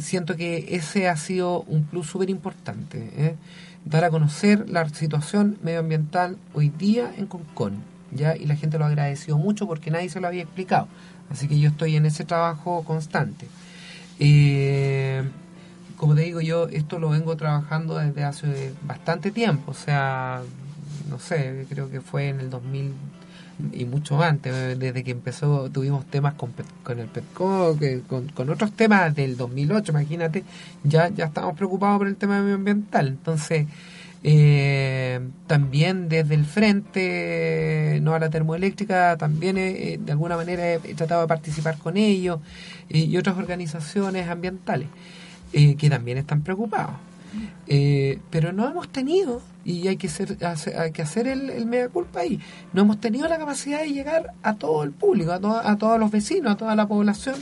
Speaker 2: siento que ese ha sido un plus súper importante. Dar a conocer la situación medioambiental hoy día en Concón. ¿ya? Y la gente lo ha agradecido mucho porque nadie se lo había explicado. Así que yo estoy en ese trabajo constante. Eh, como te digo, yo esto lo vengo trabajando desde hace bastante tiempo, o sea, no sé, creo que fue en el 2000 y mucho antes, desde que empezó, tuvimos temas con, con el PETCO, con, con, otros temas del 2008, imagínate, ya, ya estamos preocupados por el tema medioambiental. Entonces, eh, también desde el frente, no a la termoeléctrica, también eh, de alguna manera he, tratado de participar con ellos eh, y otras organizaciones ambientales eh, que también están preocupados. Pero no hemos tenido, y hay que, ser, hay que hacer el, el, culpa ahí, no hemos tenido la capacidad de llegar a todo el público, a, a todos los vecinos, a toda la población,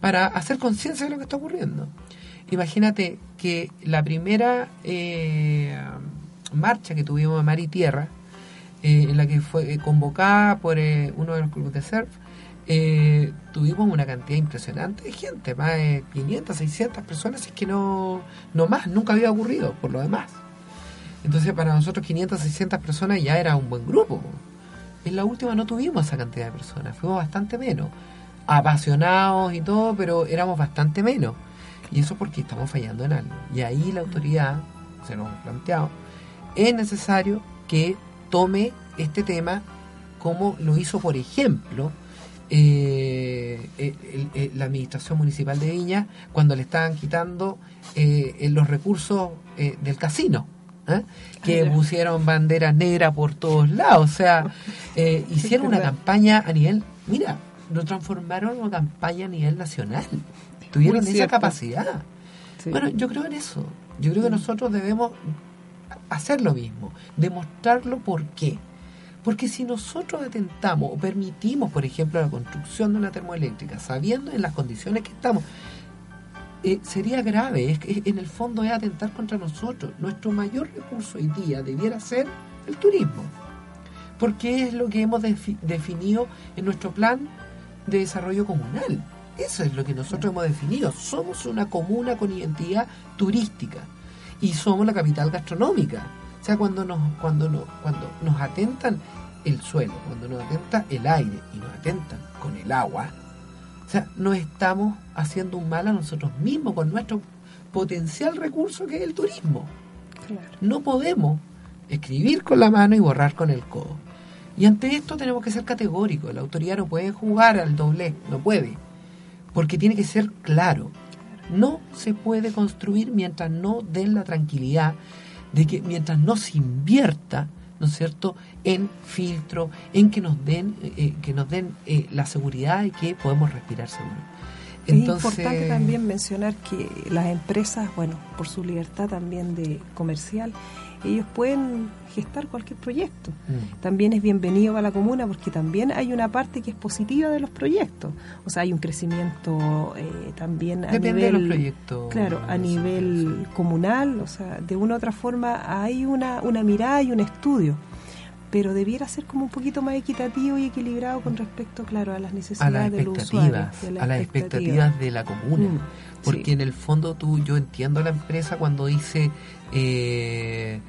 Speaker 2: para hacer conciencia de lo que está ocurriendo. Imagínate que la primera eh, marcha que tuvimos de Mar y Tierra, eh, en la que fue eh, convocada por eh, uno de los clubes de surf, tuvimos una cantidad impresionante de gente, más de 500, 600 personas, es que no, no más, nunca había ocurrido por lo demás. Entonces para nosotros 500, 600 personas ya era un buen grupo. En la última no tuvimos esa cantidad de personas, fuimos bastante menos. Apasionados y todo, pero éramos bastante menos. Y eso porque estamos fallando en algo. Y ahí la autoridad, se nos ha planteado, es necesario que tome este tema como lo hizo, por ejemplo, eh, la administración municipal de Viña cuando le estaban quitando eh, los recursos eh, del casino. que pusieron banderas negras por todos lados, o sea, hicieron una campaña a nivel, mira, lo transformaron en una campaña a nivel nacional, tuvieron esa capacidad. Bueno, yo creo en eso, yo creo que nosotros debemos hacer lo mismo, demostrarlo por qué. Porque si nosotros atentamos o permitimos, por ejemplo, la construcción de una termoeléctrica, sabiendo en las condiciones que estamos, eh, sería grave. Es que en el fondo es atentar contra nosotros. Nuestro mayor recurso hoy día debiera ser el turismo. Porque es lo que hemos definido en nuestro plan de desarrollo comunal. Eso es lo que nosotros hemos definido. Somos una comuna con identidad turística y somos la capital gastronómica. O sea, cuando nos, cuando nos, cuando nos atentan el suelo, cuando nos atenta el aire y nos atentan con el agua, o sea, nos estamos haciendo un mal a nosotros mismos con nuestro potencial recurso que es el turismo. No podemos escribir con la mano y borrar con el codo. Y ante esto tenemos que ser categóricos. La autoridad no puede jugar al doble, no puede. Porque tiene que ser claro no se puede construir mientras no den la tranquilidad de que mientras no se invierta, ¿no es cierto?, en filtro, en que nos den, eh, que nos den eh, la seguridad de que podemos respirar seguro.
Speaker 1: Entonces, es importante también mencionar que las empresas, bueno, por su libertad también de comercial, ellos pueden gestar cualquier proyecto. Mm. También es bienvenido a la comuna porque también hay una parte que es positiva de los proyectos. O sea, hay un crecimiento eh, también a nivel...
Speaker 2: De los proyectos.
Speaker 1: Claro, a nivel comunal, o sea, de una u otra forma hay una, una mirada y un estudio pero debiera ser como un poquito más equitativo y equilibrado con respecto, claro, a las necesidades del usuario.
Speaker 2: a las expectativas de la comuna. Mm, porque en el fondo tú, yo entiendo la empresa cuando dice, eh,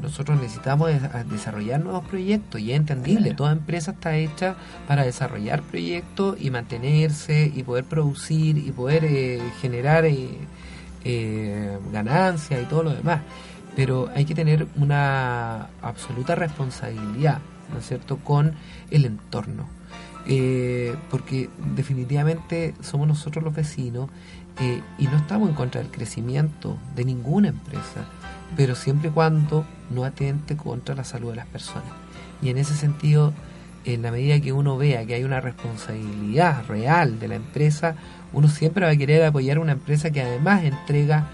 Speaker 2: nosotros necesitamos desarrollar nuevos proyectos y es entendible, toda empresa está hecha para desarrollar proyectos y mantenerse y poder producir y poder eh, generar eh, eh, ganancias y todo lo demás pero hay que tener una absoluta responsabilidad, ¿no es cierto?, con el entorno. Eh, porque definitivamente somos nosotros los vecinos eh, y no estamos en contra del crecimiento de ninguna empresa, pero siempre y cuando no atente contra la salud de las personas. Y en ese sentido, en la medida que uno vea que hay una responsabilidad real de la empresa, uno siempre va a querer apoyar una empresa que además entrega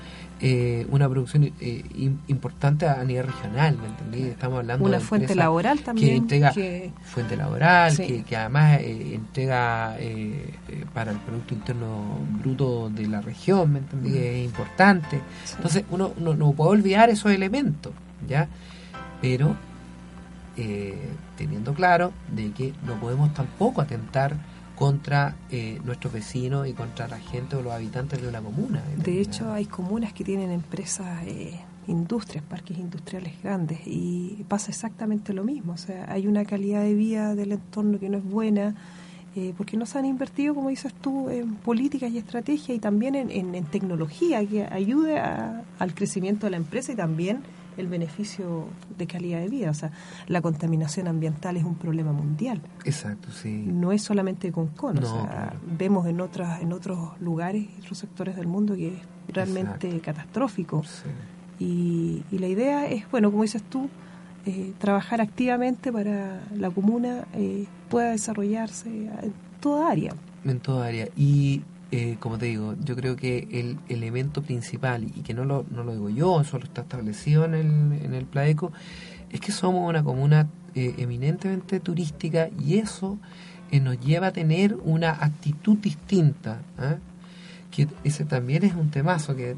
Speaker 2: eh, una producción eh, importante a nivel regional, ¿me entendí? Estamos hablando
Speaker 1: una fuente laboral también.
Speaker 2: Que entrega fuente laboral, que, que, además eh, entrega para el Producto Interno Bruto de la región, ¿me entendí? Es importante. Entonces uno no, puede olvidar esos elementos, ¿ya? Pero teniendo claro de que no podemos tampoco atentar contra eh, nuestros vecinos y contra la gente o los habitantes de una comuna.
Speaker 1: De hecho, hay comunas que tienen empresas, eh, industrias, parques industriales grandes y pasa exactamente lo mismo. O sea, hay una calidad de vida del entorno que no es buena. Eh, porque no se han invertido, como dices tú, en políticas y estrategias y también en, tecnología que ayude al crecimiento de la empresa y también el beneficio de calidad de vida. O sea, la contaminación ambiental es un problema mundial.
Speaker 2: Exacto, sí.
Speaker 1: No es solamente con CON, o sea, vemos en otras en otros lugares, otros sectores del mundo que es realmente catastrófico. Y, y, la idea es, bueno, como dices tú, eh, trabajar activamente para la comuna eh, pueda desarrollarse en toda área.
Speaker 2: En toda área. Y eh, como te digo, yo creo que el elemento principal, y que no lo, no lo digo yo, eso lo está establecido en el, en el PLAECO, es que somos una comuna eh, eminentemente turística y eso eh, nos lleva a tener una actitud distinta. Que ese también es un temazo que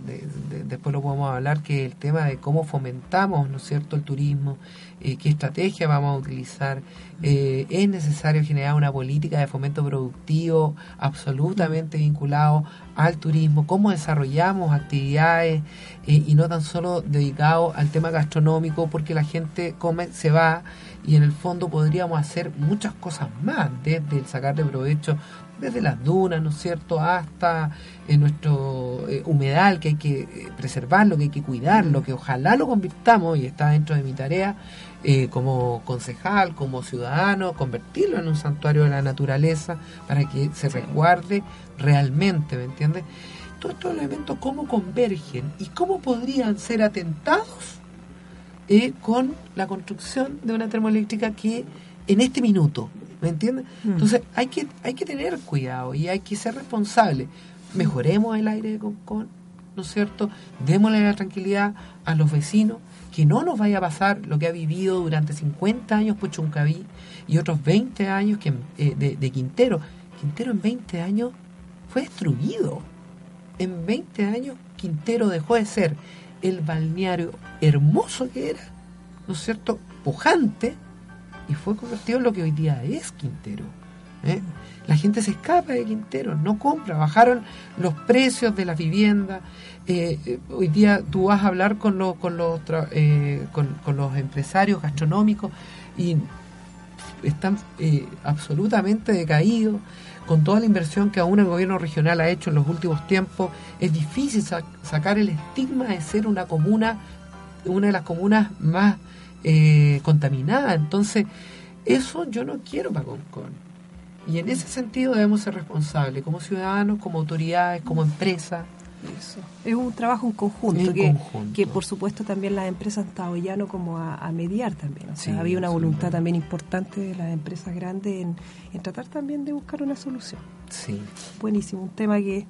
Speaker 2: después lo podemos hablar que el tema de cómo fomentamos no es cierto el turismo eh, qué estrategia vamos a utilizar. Eh, es necesario generar una política de fomento productivo absolutamente vinculado al turismo cómo desarrollamos actividades eh, y no tan solo dedicado al tema gastronómico porque la gente come se va y en el fondo podríamos hacer muchas cosas más desde el sacar de provecho desde las dunas, ¿no es cierto?, hasta en nuestro eh, humedal, que hay que eh, preservarlo, que hay que cuidarlo, que ojalá lo convirtamos, y está dentro de mi tarea, eh, como concejal, como ciudadano, convertirlo en un santuario de la naturaleza para que se resguarde realmente, ¿me entiendes? Todos estos elementos, ¿cómo convergen y cómo podrían ser atentados con la construcción de una termoeléctrica que en este minuto ¿Me entiendes? Mm. Entonces hay que, hay que tener cuidado y hay que ser responsable. Mejoremos el aire de Concón, ¿no es cierto? Démosle la tranquilidad a los vecinos, que no nos vaya a pasar lo que ha vivido durante 50 años Puchuncaví y otros 20 años que, eh, de, de Quintero. Quintero en 20 años fue destruido. En 20 años Quintero dejó de ser el balneario hermoso que era, ¿no es cierto? Pujante, y fue convertido en lo que hoy día es Quintero. ¿eh? La gente se escapa de Quintero, no compra, bajaron los precios de las viviendas. Eh, eh, hoy día tú vas a hablar con los, con, los, con, los empresarios gastronómicos y están absolutamente decaídos. Con toda la inversión que aún el gobierno regional ha hecho en los últimos tiempos, es difícil sacar el estigma de ser una comuna, una de las comunas más eh, contaminada. Entonces, eso yo no quiero para Concon. Y en ese sentido debemos ser responsables, como ciudadanos, como autoridades, como empresas.
Speaker 1: Eso. Es un trabajo en conjunto, que, que por supuesto también las empresas han estado ya no como a, mediar también. O sea, había una voluntad también importante de las empresas grandes en, en, tratar también de buscar una solución.
Speaker 2: Sí.
Speaker 1: Buenísimo, un tema que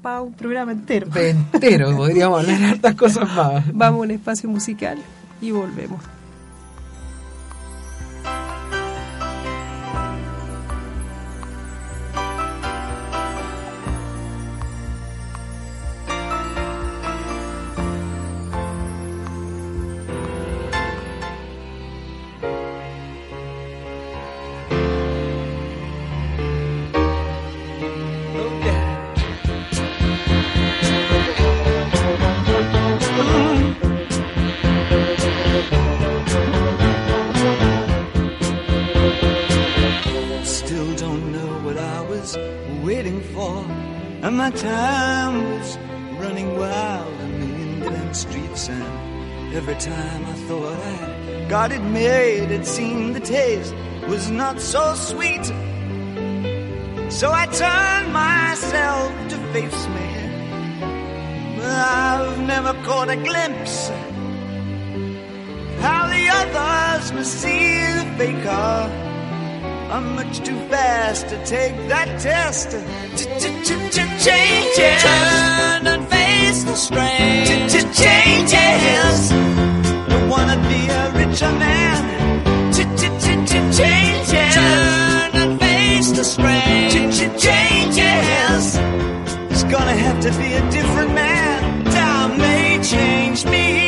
Speaker 1: para un programa entero.
Speaker 2: entero, podríamos hablar de hartas cosas más.
Speaker 1: Vamos a un espacio musical y volvemos.
Speaker 3: my time's running wild. I'm in streets, and every time I thought I got it made, it seemed the taste was not so sweet. So I turned myself to face me. I've never caught a glimpse how the others must see the faker. I'm much too fast to take that test. Change it. Turn and face the strange changes. Don't wanna be a richer man. Changes. Turn and face the strange changes. It's gonna have to be a different man. Time may change me,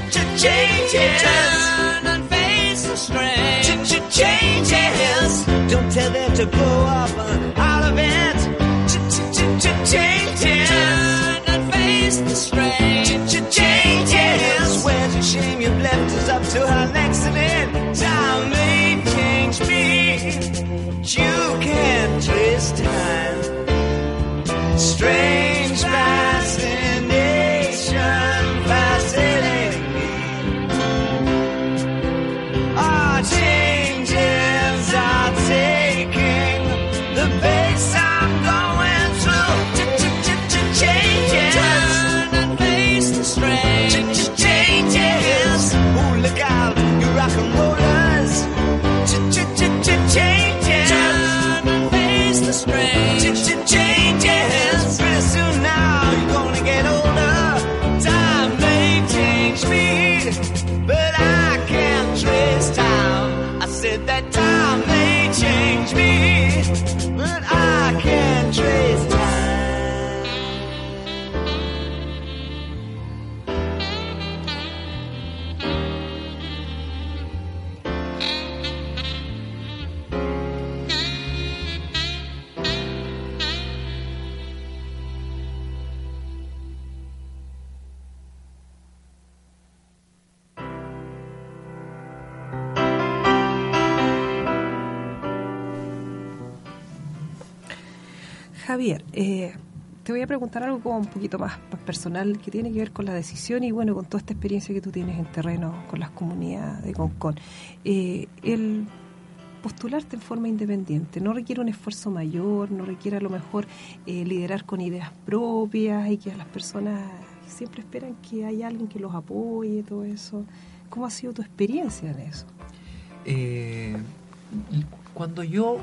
Speaker 3: Changes. Turn and face the strange. Changes. Don't tell them to grow up uh, out of it.
Speaker 1: Te voy a preguntar algo como un poquito más, personal que tiene que ver con la decisión y bueno, con toda esta experiencia que tú tienes en terreno con las comunidades de Concon. Eh, el postularte en forma independiente no requiere un esfuerzo mayor, no requiere a lo mejor eh, liderar con ideas propias y que las personas siempre esperan que haya alguien que los apoye, todo eso. ¿Cómo ha sido tu experiencia en eso?
Speaker 2: Eh, cuando yo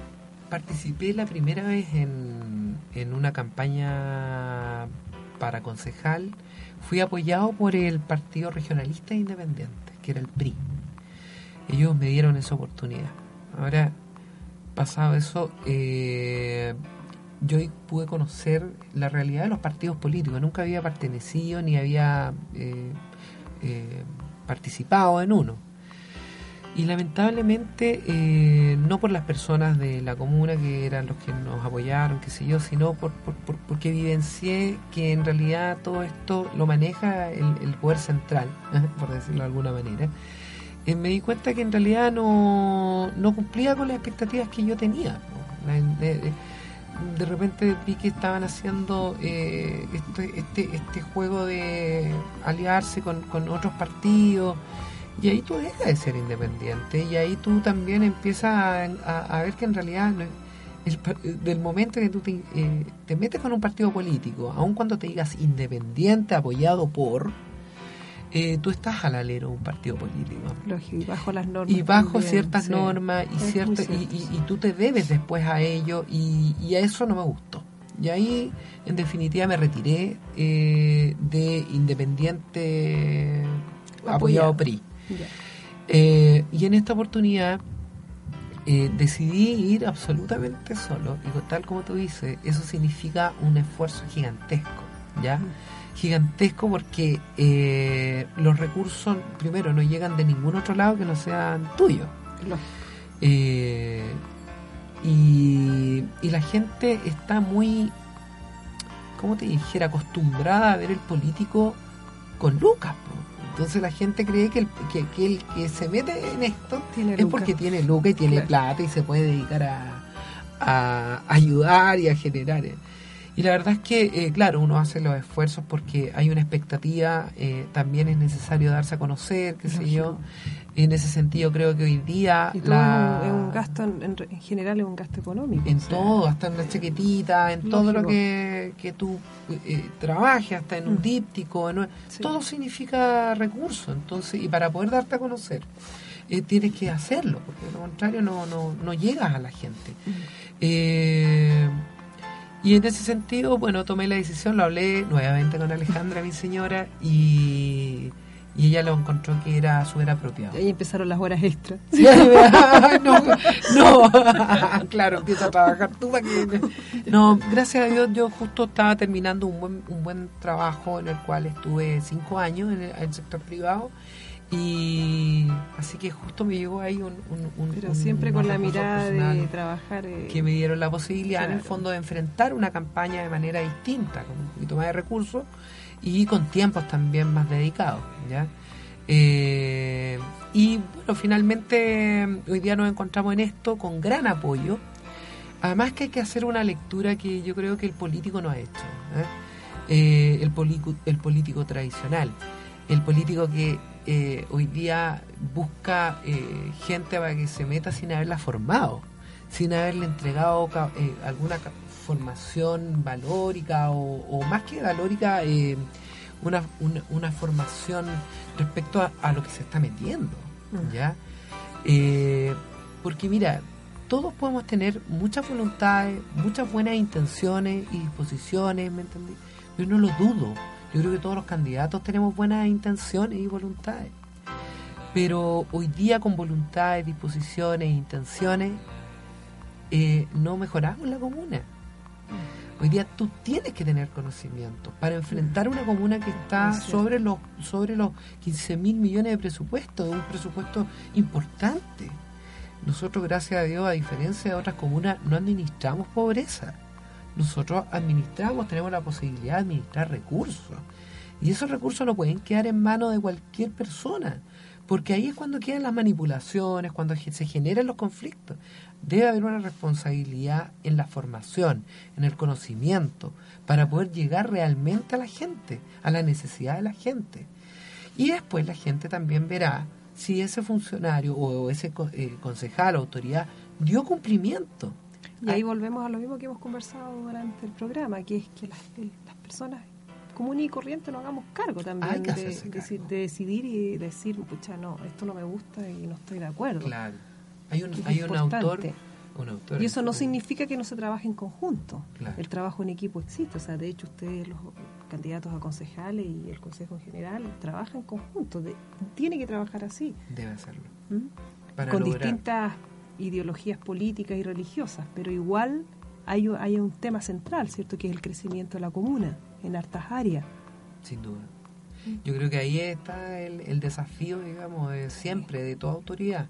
Speaker 2: participé la primera vez en, en una campaña para concejal, fui apoyado por el Partido Regionalista Independiente, que era el PRI. Ellos me dieron esa oportunidad. Ahora, pasado eso, eh, yo pude conocer la realidad de los partidos políticos. Nunca había pertenecido ni había eh, eh, participado en uno. Y lamentablemente, eh, no por las personas de la comuna que eran los que nos apoyaron, qué sé yo, sino por, por- por- porque evidencié que en realidad todo esto lo maneja el, poder central, por decirlo de alguna manera. Eh, me di cuenta que en realidad no, no cumplía con las expectativas que yo tenía. de, repente vi que estaban haciendo eh, este, este, este juego de aliarse con otros partidos y ahí tú dejas de ser independiente y ahí tú también empiezas a, a- a ver que en realidad el del momento que tú te, eh, te metes con un partido político, aun cuando te digas independiente, apoyado por, eh, tú estás al alero de un partido político
Speaker 1: Lógico, y bajo las normas.
Speaker 2: y bajo
Speaker 1: también,
Speaker 2: ciertas
Speaker 1: sí.
Speaker 2: normas y cierto y,
Speaker 1: cierto,
Speaker 2: y-
Speaker 1: sí.
Speaker 2: y tú te debes después a ello y, y a eso no me gustó y ahí en definitiva me retiré eh, de independiente apoyado
Speaker 1: Apoyado.
Speaker 2: PRI Eh, y en esta oportunidad eh, decidí ir absolutamente solo y tal como tú dices eso significa un esfuerzo gigantesco ya gigantesco porque eh, los recursos primero no llegan de ningún otro lado que no sean tuyos. Eh, y, y la gente está muy como te dijera, acostumbrada a ver el político con lucas. Entonces la gente cree que el que, el que se mete en esto es porque tiene lucas y tiene plata y se puede dedicar a, a ayudar y a generar. Y la verdad es que, eh, claro, uno hace los esfuerzos porque hay una expectativa, eh, también es necesario darse a conocer, qué sé yo. En ese sentido creo que hoy día...
Speaker 1: Y todo es un gasto, en, general es un gasto económico.
Speaker 2: En todo, hasta en la chaquetita, en todo lo que, que tú eh, trabajes, hasta en un mm. díptico, todo significa recursos. Entonces, y para poder darte a conocer, tienes que hacerlo, porque de lo contrario no, no, no llegas a la gente. Mm. Eh, y en ese sentido, bueno, tomé la decisión, lo hablé nuevamente con Alejandra, mi señora, y, ella lo encontró que era súper apropiado.
Speaker 1: Y ahí empezaron las horas extras.
Speaker 2: no, no, claro, empieza a trabajar tú No, gracias a Dios yo justo estaba terminando un buen, un buen trabajo en el cual estuve cinco años en el sector privado y así que justo me llegó ahí un...
Speaker 1: Pero siempre con la mirada de trabajar... Eh,
Speaker 2: que me dieron la posibilidad en el fondo de enfrentar una campaña de manera distinta, con un poquito más de recursos y con tiempos también más dedicados. ¿ya? Eh, y bueno, finalmente hoy día nos encontramos en esto con gran apoyo. Además que hay que hacer una lectura que yo creo que el político no ha hecho. ¿eh? el, el político tradicional. El político que eh, hoy día busca eh, gente para que se meta sin haberla formado, sin haberle entregado eh, alguna formación valórica o, más que valórica, una, una, formación respecto a, lo que se está metiendo. Mm. ¿ya? porque mira, todos podemos tener muchas voluntades, muchas buenas intenciones y disposiciones, ¿me entendí? Pero no lo dudo yo creo que todos los candidatos tenemos buenas intenciones y voluntades. Pero hoy día con voluntades, disposiciones e intenciones eh, no mejoramos la comuna. Hoy día tú tienes que tener conocimiento para enfrentar una comuna que está sobre los sobre los 15 mil millones de presupuesto, un presupuesto importante. Nosotros, gracias a Dios, a diferencia de otras comunas, no administramos pobreza nosotros administramos, tenemos la posibilidad de administrar recursos. Y esos recursos no pueden quedar en manos de cualquier persona, porque ahí es cuando quedan las manipulaciones, cuando se generan los conflictos. Debe haber una responsabilidad en la formación, en el conocimiento, para poder llegar realmente a la gente, a la necesidad de la gente. Y después la gente también verá si ese funcionario o ese eh, concejal o autoridad dio cumplimiento
Speaker 1: y ahí volvemos a lo mismo que hemos conversado durante el programa, que es que las, personas comunes y corrientes nos hagamos cargo también de, decidir y decir, pucha, no, esto no me gusta y no estoy de acuerdo.
Speaker 2: Claro. Hay un, hay un autor,
Speaker 1: y eso no significa que no se trabaje en conjunto. El trabajo en equipo existe. O sea, de hecho, ustedes, los candidatos a concejales y el Consejo en general, trabajan en conjunto. tiene que trabajar así.
Speaker 2: Debe hacerlo.
Speaker 1: ¿Mm? Con distintas ideologías políticas y religiosas, pero igual hay, hay un tema central, ¿cierto?, que es el crecimiento de la comuna en hartas áreas.
Speaker 2: Sin duda. Yo creo que ahí está el, desafío, digamos, de siempre, de toda autoridad.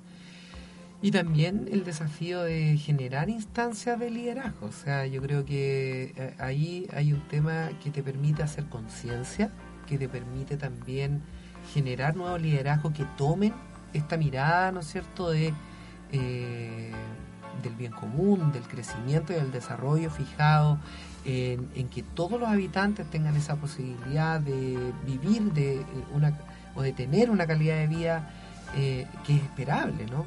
Speaker 2: Y también el desafío de generar instancias de liderazgo. O sea, yo creo que eh, ahí hay un tema que te permite hacer conciencia, que te permite también generar nuevos liderazgos que tomen esta mirada, ¿no es cierto?, de eh, del bien común, del crecimiento y del desarrollo fijado en, que todos los habitantes tengan esa posibilidad de vivir de una o de tener una calidad de vida eh, que es esperable, ¿no?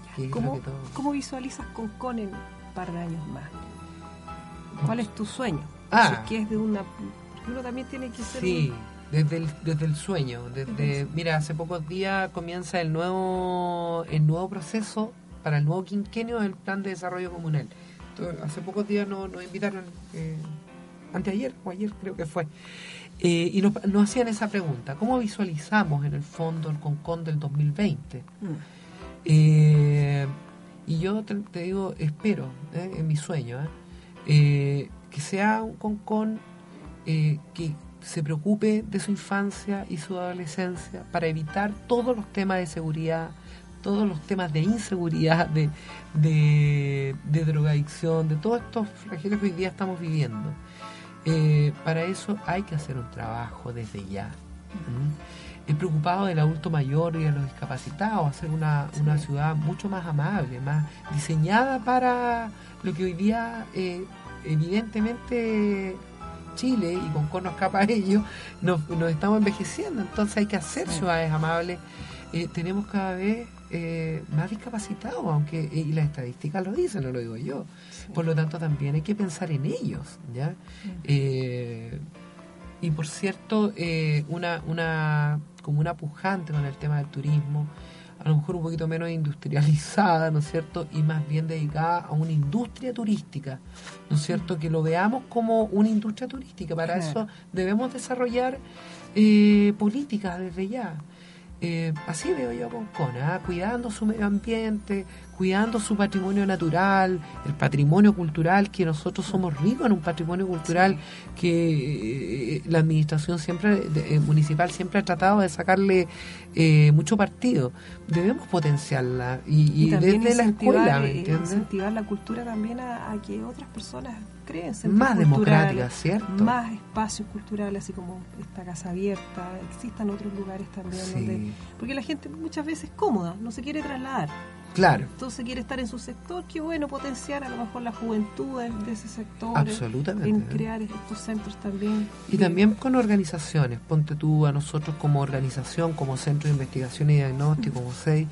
Speaker 1: ¿Cómo, visualizas con Con en un par de años más? ¿Cuál es tu sueño?
Speaker 2: Ah,
Speaker 1: que es de una uno también tiene que ser
Speaker 2: sí. Desde el, desde el sueño, desde, mira, hace pocos días comienza el nuevo, el nuevo proceso para el nuevo quinquenio del Plan de Desarrollo Comunal. hace pocos días nos, invitaron, eh, anteayer o ayer creo que fue, eh, y nos, hacían esa pregunta, ¿cómo visualizamos en el fondo el CONCON del 2020? Mm. Eh, y yo te, digo, espero, eh, en mi sueño, que sea un CONCON que se preocupe de su infancia y su adolescencia para evitar todos los temas de seguridad, todos los temas de inseguridad, de, de, drogadicción, de todos estos flagelos que hoy día estamos viviendo. Eh, para eso hay que hacer un trabajo desde ya. ¿Mm? He preocupado del adulto mayor y de los discapacitados, hacer una, una ciudad mucho más amable, más diseñada para lo que hoy día eh, evidentemente Chile y con cono escapa a ello, nos, nos estamos envejeciendo, entonces hay que hacer ciudades amables. Eh, tenemos cada vez eh, más discapacitados, aunque y las estadísticas lo dicen, no lo digo yo. Por lo tanto, también hay que pensar en ellos, ¿ya? Eh, y por cierto, eh, una, una como una pujante con el tema del turismo, a lo mejor un poquito menos industrializada, ¿no es cierto? Y más bien dedicada a una industria turística, ¿no es cierto? Que lo veamos como una industria turística. Para
Speaker 1: Claro.
Speaker 2: eso debemos desarrollar eh, políticas desde ya. Eh, así veo yo con Cona, ¿ah? cuidando su medio ambiente, cuidando su patrimonio natural, el patrimonio cultural, que nosotros somos ricos en un patrimonio cultural que eh, la administración siempre de- eh, municipal siempre ha tratado de sacarle eh, mucho partido. Debemos potenciarla y, y desde la escuela, ¿me
Speaker 1: eh,
Speaker 2: entiendes?
Speaker 1: incentivar la cultura también a, a que otras personas creen
Speaker 2: Más democrática, ¿cierto?
Speaker 1: Más espacios culturales, así como esta casa abierta, existan otros lugares también
Speaker 2: Sí.
Speaker 1: donde... Porque la gente muchas veces es cómoda, no se quiere trasladar.
Speaker 2: Claro,
Speaker 1: Entonces quiere estar en su sector, qué bueno potenciar a lo mejor la juventud de, ese sector.
Speaker 2: absolutamente.
Speaker 1: En crear estos centros también.
Speaker 2: Y también con organizaciones, ponte tú a nosotros como organización, como Centro de Investigación y Diagnóstico, como SEI,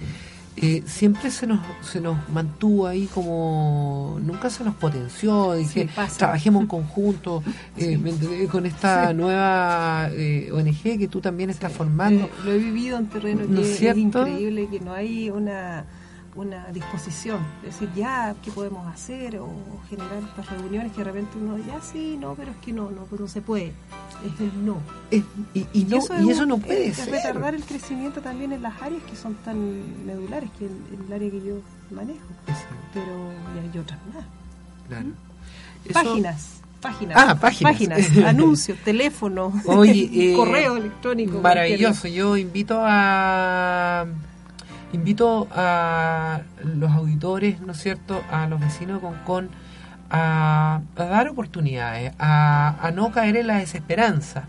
Speaker 2: eh, siempre se nos, se nos mantuvo ahí como, nunca se nos potenció, dije,
Speaker 1: Sí,
Speaker 2: trabajemos en conjunto, eh, ¿me entendés? con esta nueva eh, ONG que tú también estás formando.
Speaker 1: Lo he vivido en terreno
Speaker 2: ¿No
Speaker 1: que
Speaker 2: es
Speaker 1: es, increíble, que no hay una, una disposición. Decir, ya, ¿qué podemos hacer? O generar estas reuniones que de repente uno, ya sí, no, pero es que no, no, pues no se puede. Es el no.
Speaker 2: Y, y no,
Speaker 1: es
Speaker 2: y eso
Speaker 1: un-
Speaker 2: no puede
Speaker 1: es,
Speaker 2: ser.
Speaker 1: retardar el crecimiento también en las áreas que son tan medulares, que es el, el área que yo manejo.
Speaker 2: Exacto,
Speaker 1: Pero y hay otras más.
Speaker 2: claro. Eso-
Speaker 1: Páginas. Páginas.
Speaker 2: Ah, páginas.
Speaker 1: anuncios, teléfono,
Speaker 2: Oye, eh,
Speaker 1: correo electrónico.
Speaker 2: Maravilloso. Yo invito a invito a los auditores, ¿no es cierto?, a los vecinos de Concón a, a dar oportunidades, a, a no caer en la desesperanza,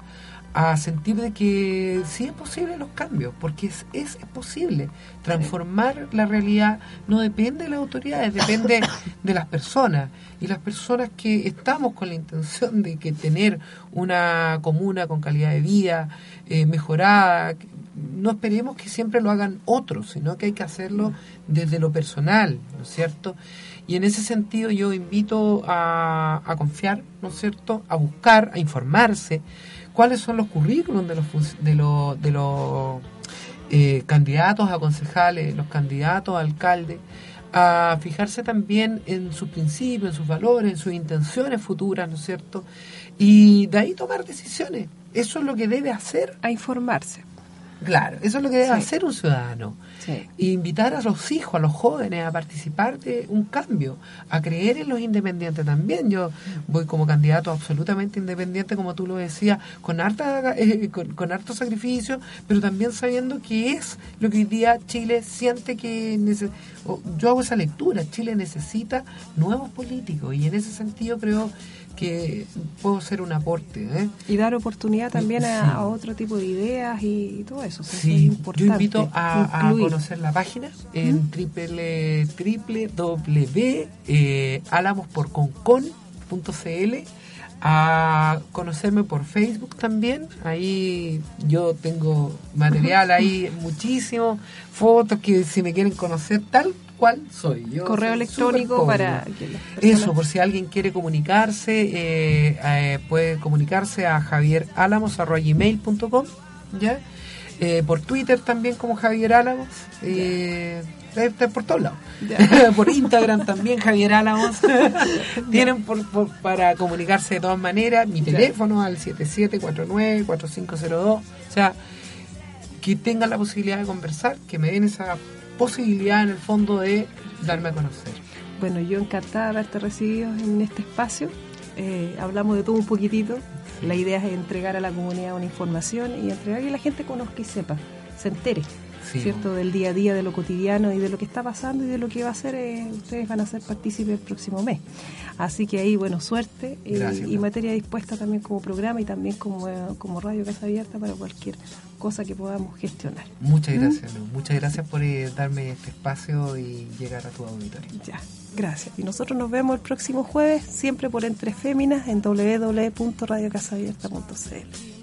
Speaker 2: a sentir de que sí es posible los cambios, porque es, es, es posible. Transformar la realidad no depende de las autoridades, depende de las personas. Y las personas que estamos con la intención de que tener una comuna con calidad de vida eh, mejorada, no esperemos que siempre lo hagan otros, sino que hay que hacerlo desde lo personal, ¿no es cierto? Y en ese sentido yo invito a, a confiar, ¿no es cierto?, a buscar, a informarse cuáles son los currículums de los, de los, de los eh, candidatos a concejales, los candidatos a alcaldes, a fijarse también en sus principios, en sus valores, en sus intenciones futuras, ¿no es cierto? Y de ahí tomar decisiones. Eso es lo que debe hacer,
Speaker 1: A informarse.
Speaker 2: Claro, eso es lo que debe
Speaker 1: Sí.
Speaker 2: hacer un ciudadano.
Speaker 1: Sí.
Speaker 2: Y invitar a los hijos, a los jóvenes a participar de un cambio, a creer en los independientes también. Yo voy como candidato absolutamente independiente, como tú lo decías, con harta eh, con, con harto sacrificio, pero también sabiendo que es lo que hoy día Chile siente que yo hago esa lectura, Chile necesita nuevos políticos y en ese sentido creo que puedo ser un aporte. ¿eh?
Speaker 1: Y dar oportunidad también a,
Speaker 2: Sí.
Speaker 1: a otro tipo de ideas y, todo eso. o sea, eso
Speaker 2: Sí,
Speaker 1: es importante.
Speaker 2: yo invito a, conocer la página en triple, www.alamosporconcon.cl a conocerme por Facebook también. Ahí yo tengo material ahí muchísimo, fotos que si me quieren conocer tal cual soy. Yo
Speaker 1: Correo
Speaker 2: soy
Speaker 1: electrónico para que las personas-
Speaker 2: Eso, por si alguien quiere comunicarse, eh, eh, puede comunicarse a javieralamos.gmail.com, ¿ya? Eh, por Twitter también como Javier Álamos, eh, por todos lados. por Instagram también Javier Álamos. Tienen por, por- para comunicarse de todas maneras mi teléfono al 7749-4502. O sea, que tengan la posibilidad de conversar, que me den esa posibilidad en el fondo de darme a conocer.
Speaker 1: Bueno, yo encantada de haberte recibido en este espacio. Eh, hablamos de todo un poquitito. La idea es entregar a la comunidad una información y entregar que la gente conozca y sepa, se entere. ¿cierto? Del día a día, de lo cotidiano y de lo que está pasando y de lo que va a ser, eh, ustedes van a ser partícipes el próximo mes. Así que ahí, bueno, suerte eh, y materia dispuesta también como programa y también como, como Radio Casa Abierta para cualquier cosa que podamos gestionar.
Speaker 2: Muchas ¿Mm? gracias, Muchas gracias por darme este espacio y llegar a tu auditorio.
Speaker 1: Ya, gracias. Y nosotros nos vemos el próximo jueves, siempre por Entre Féminas, en www.radiocasabierta.cl.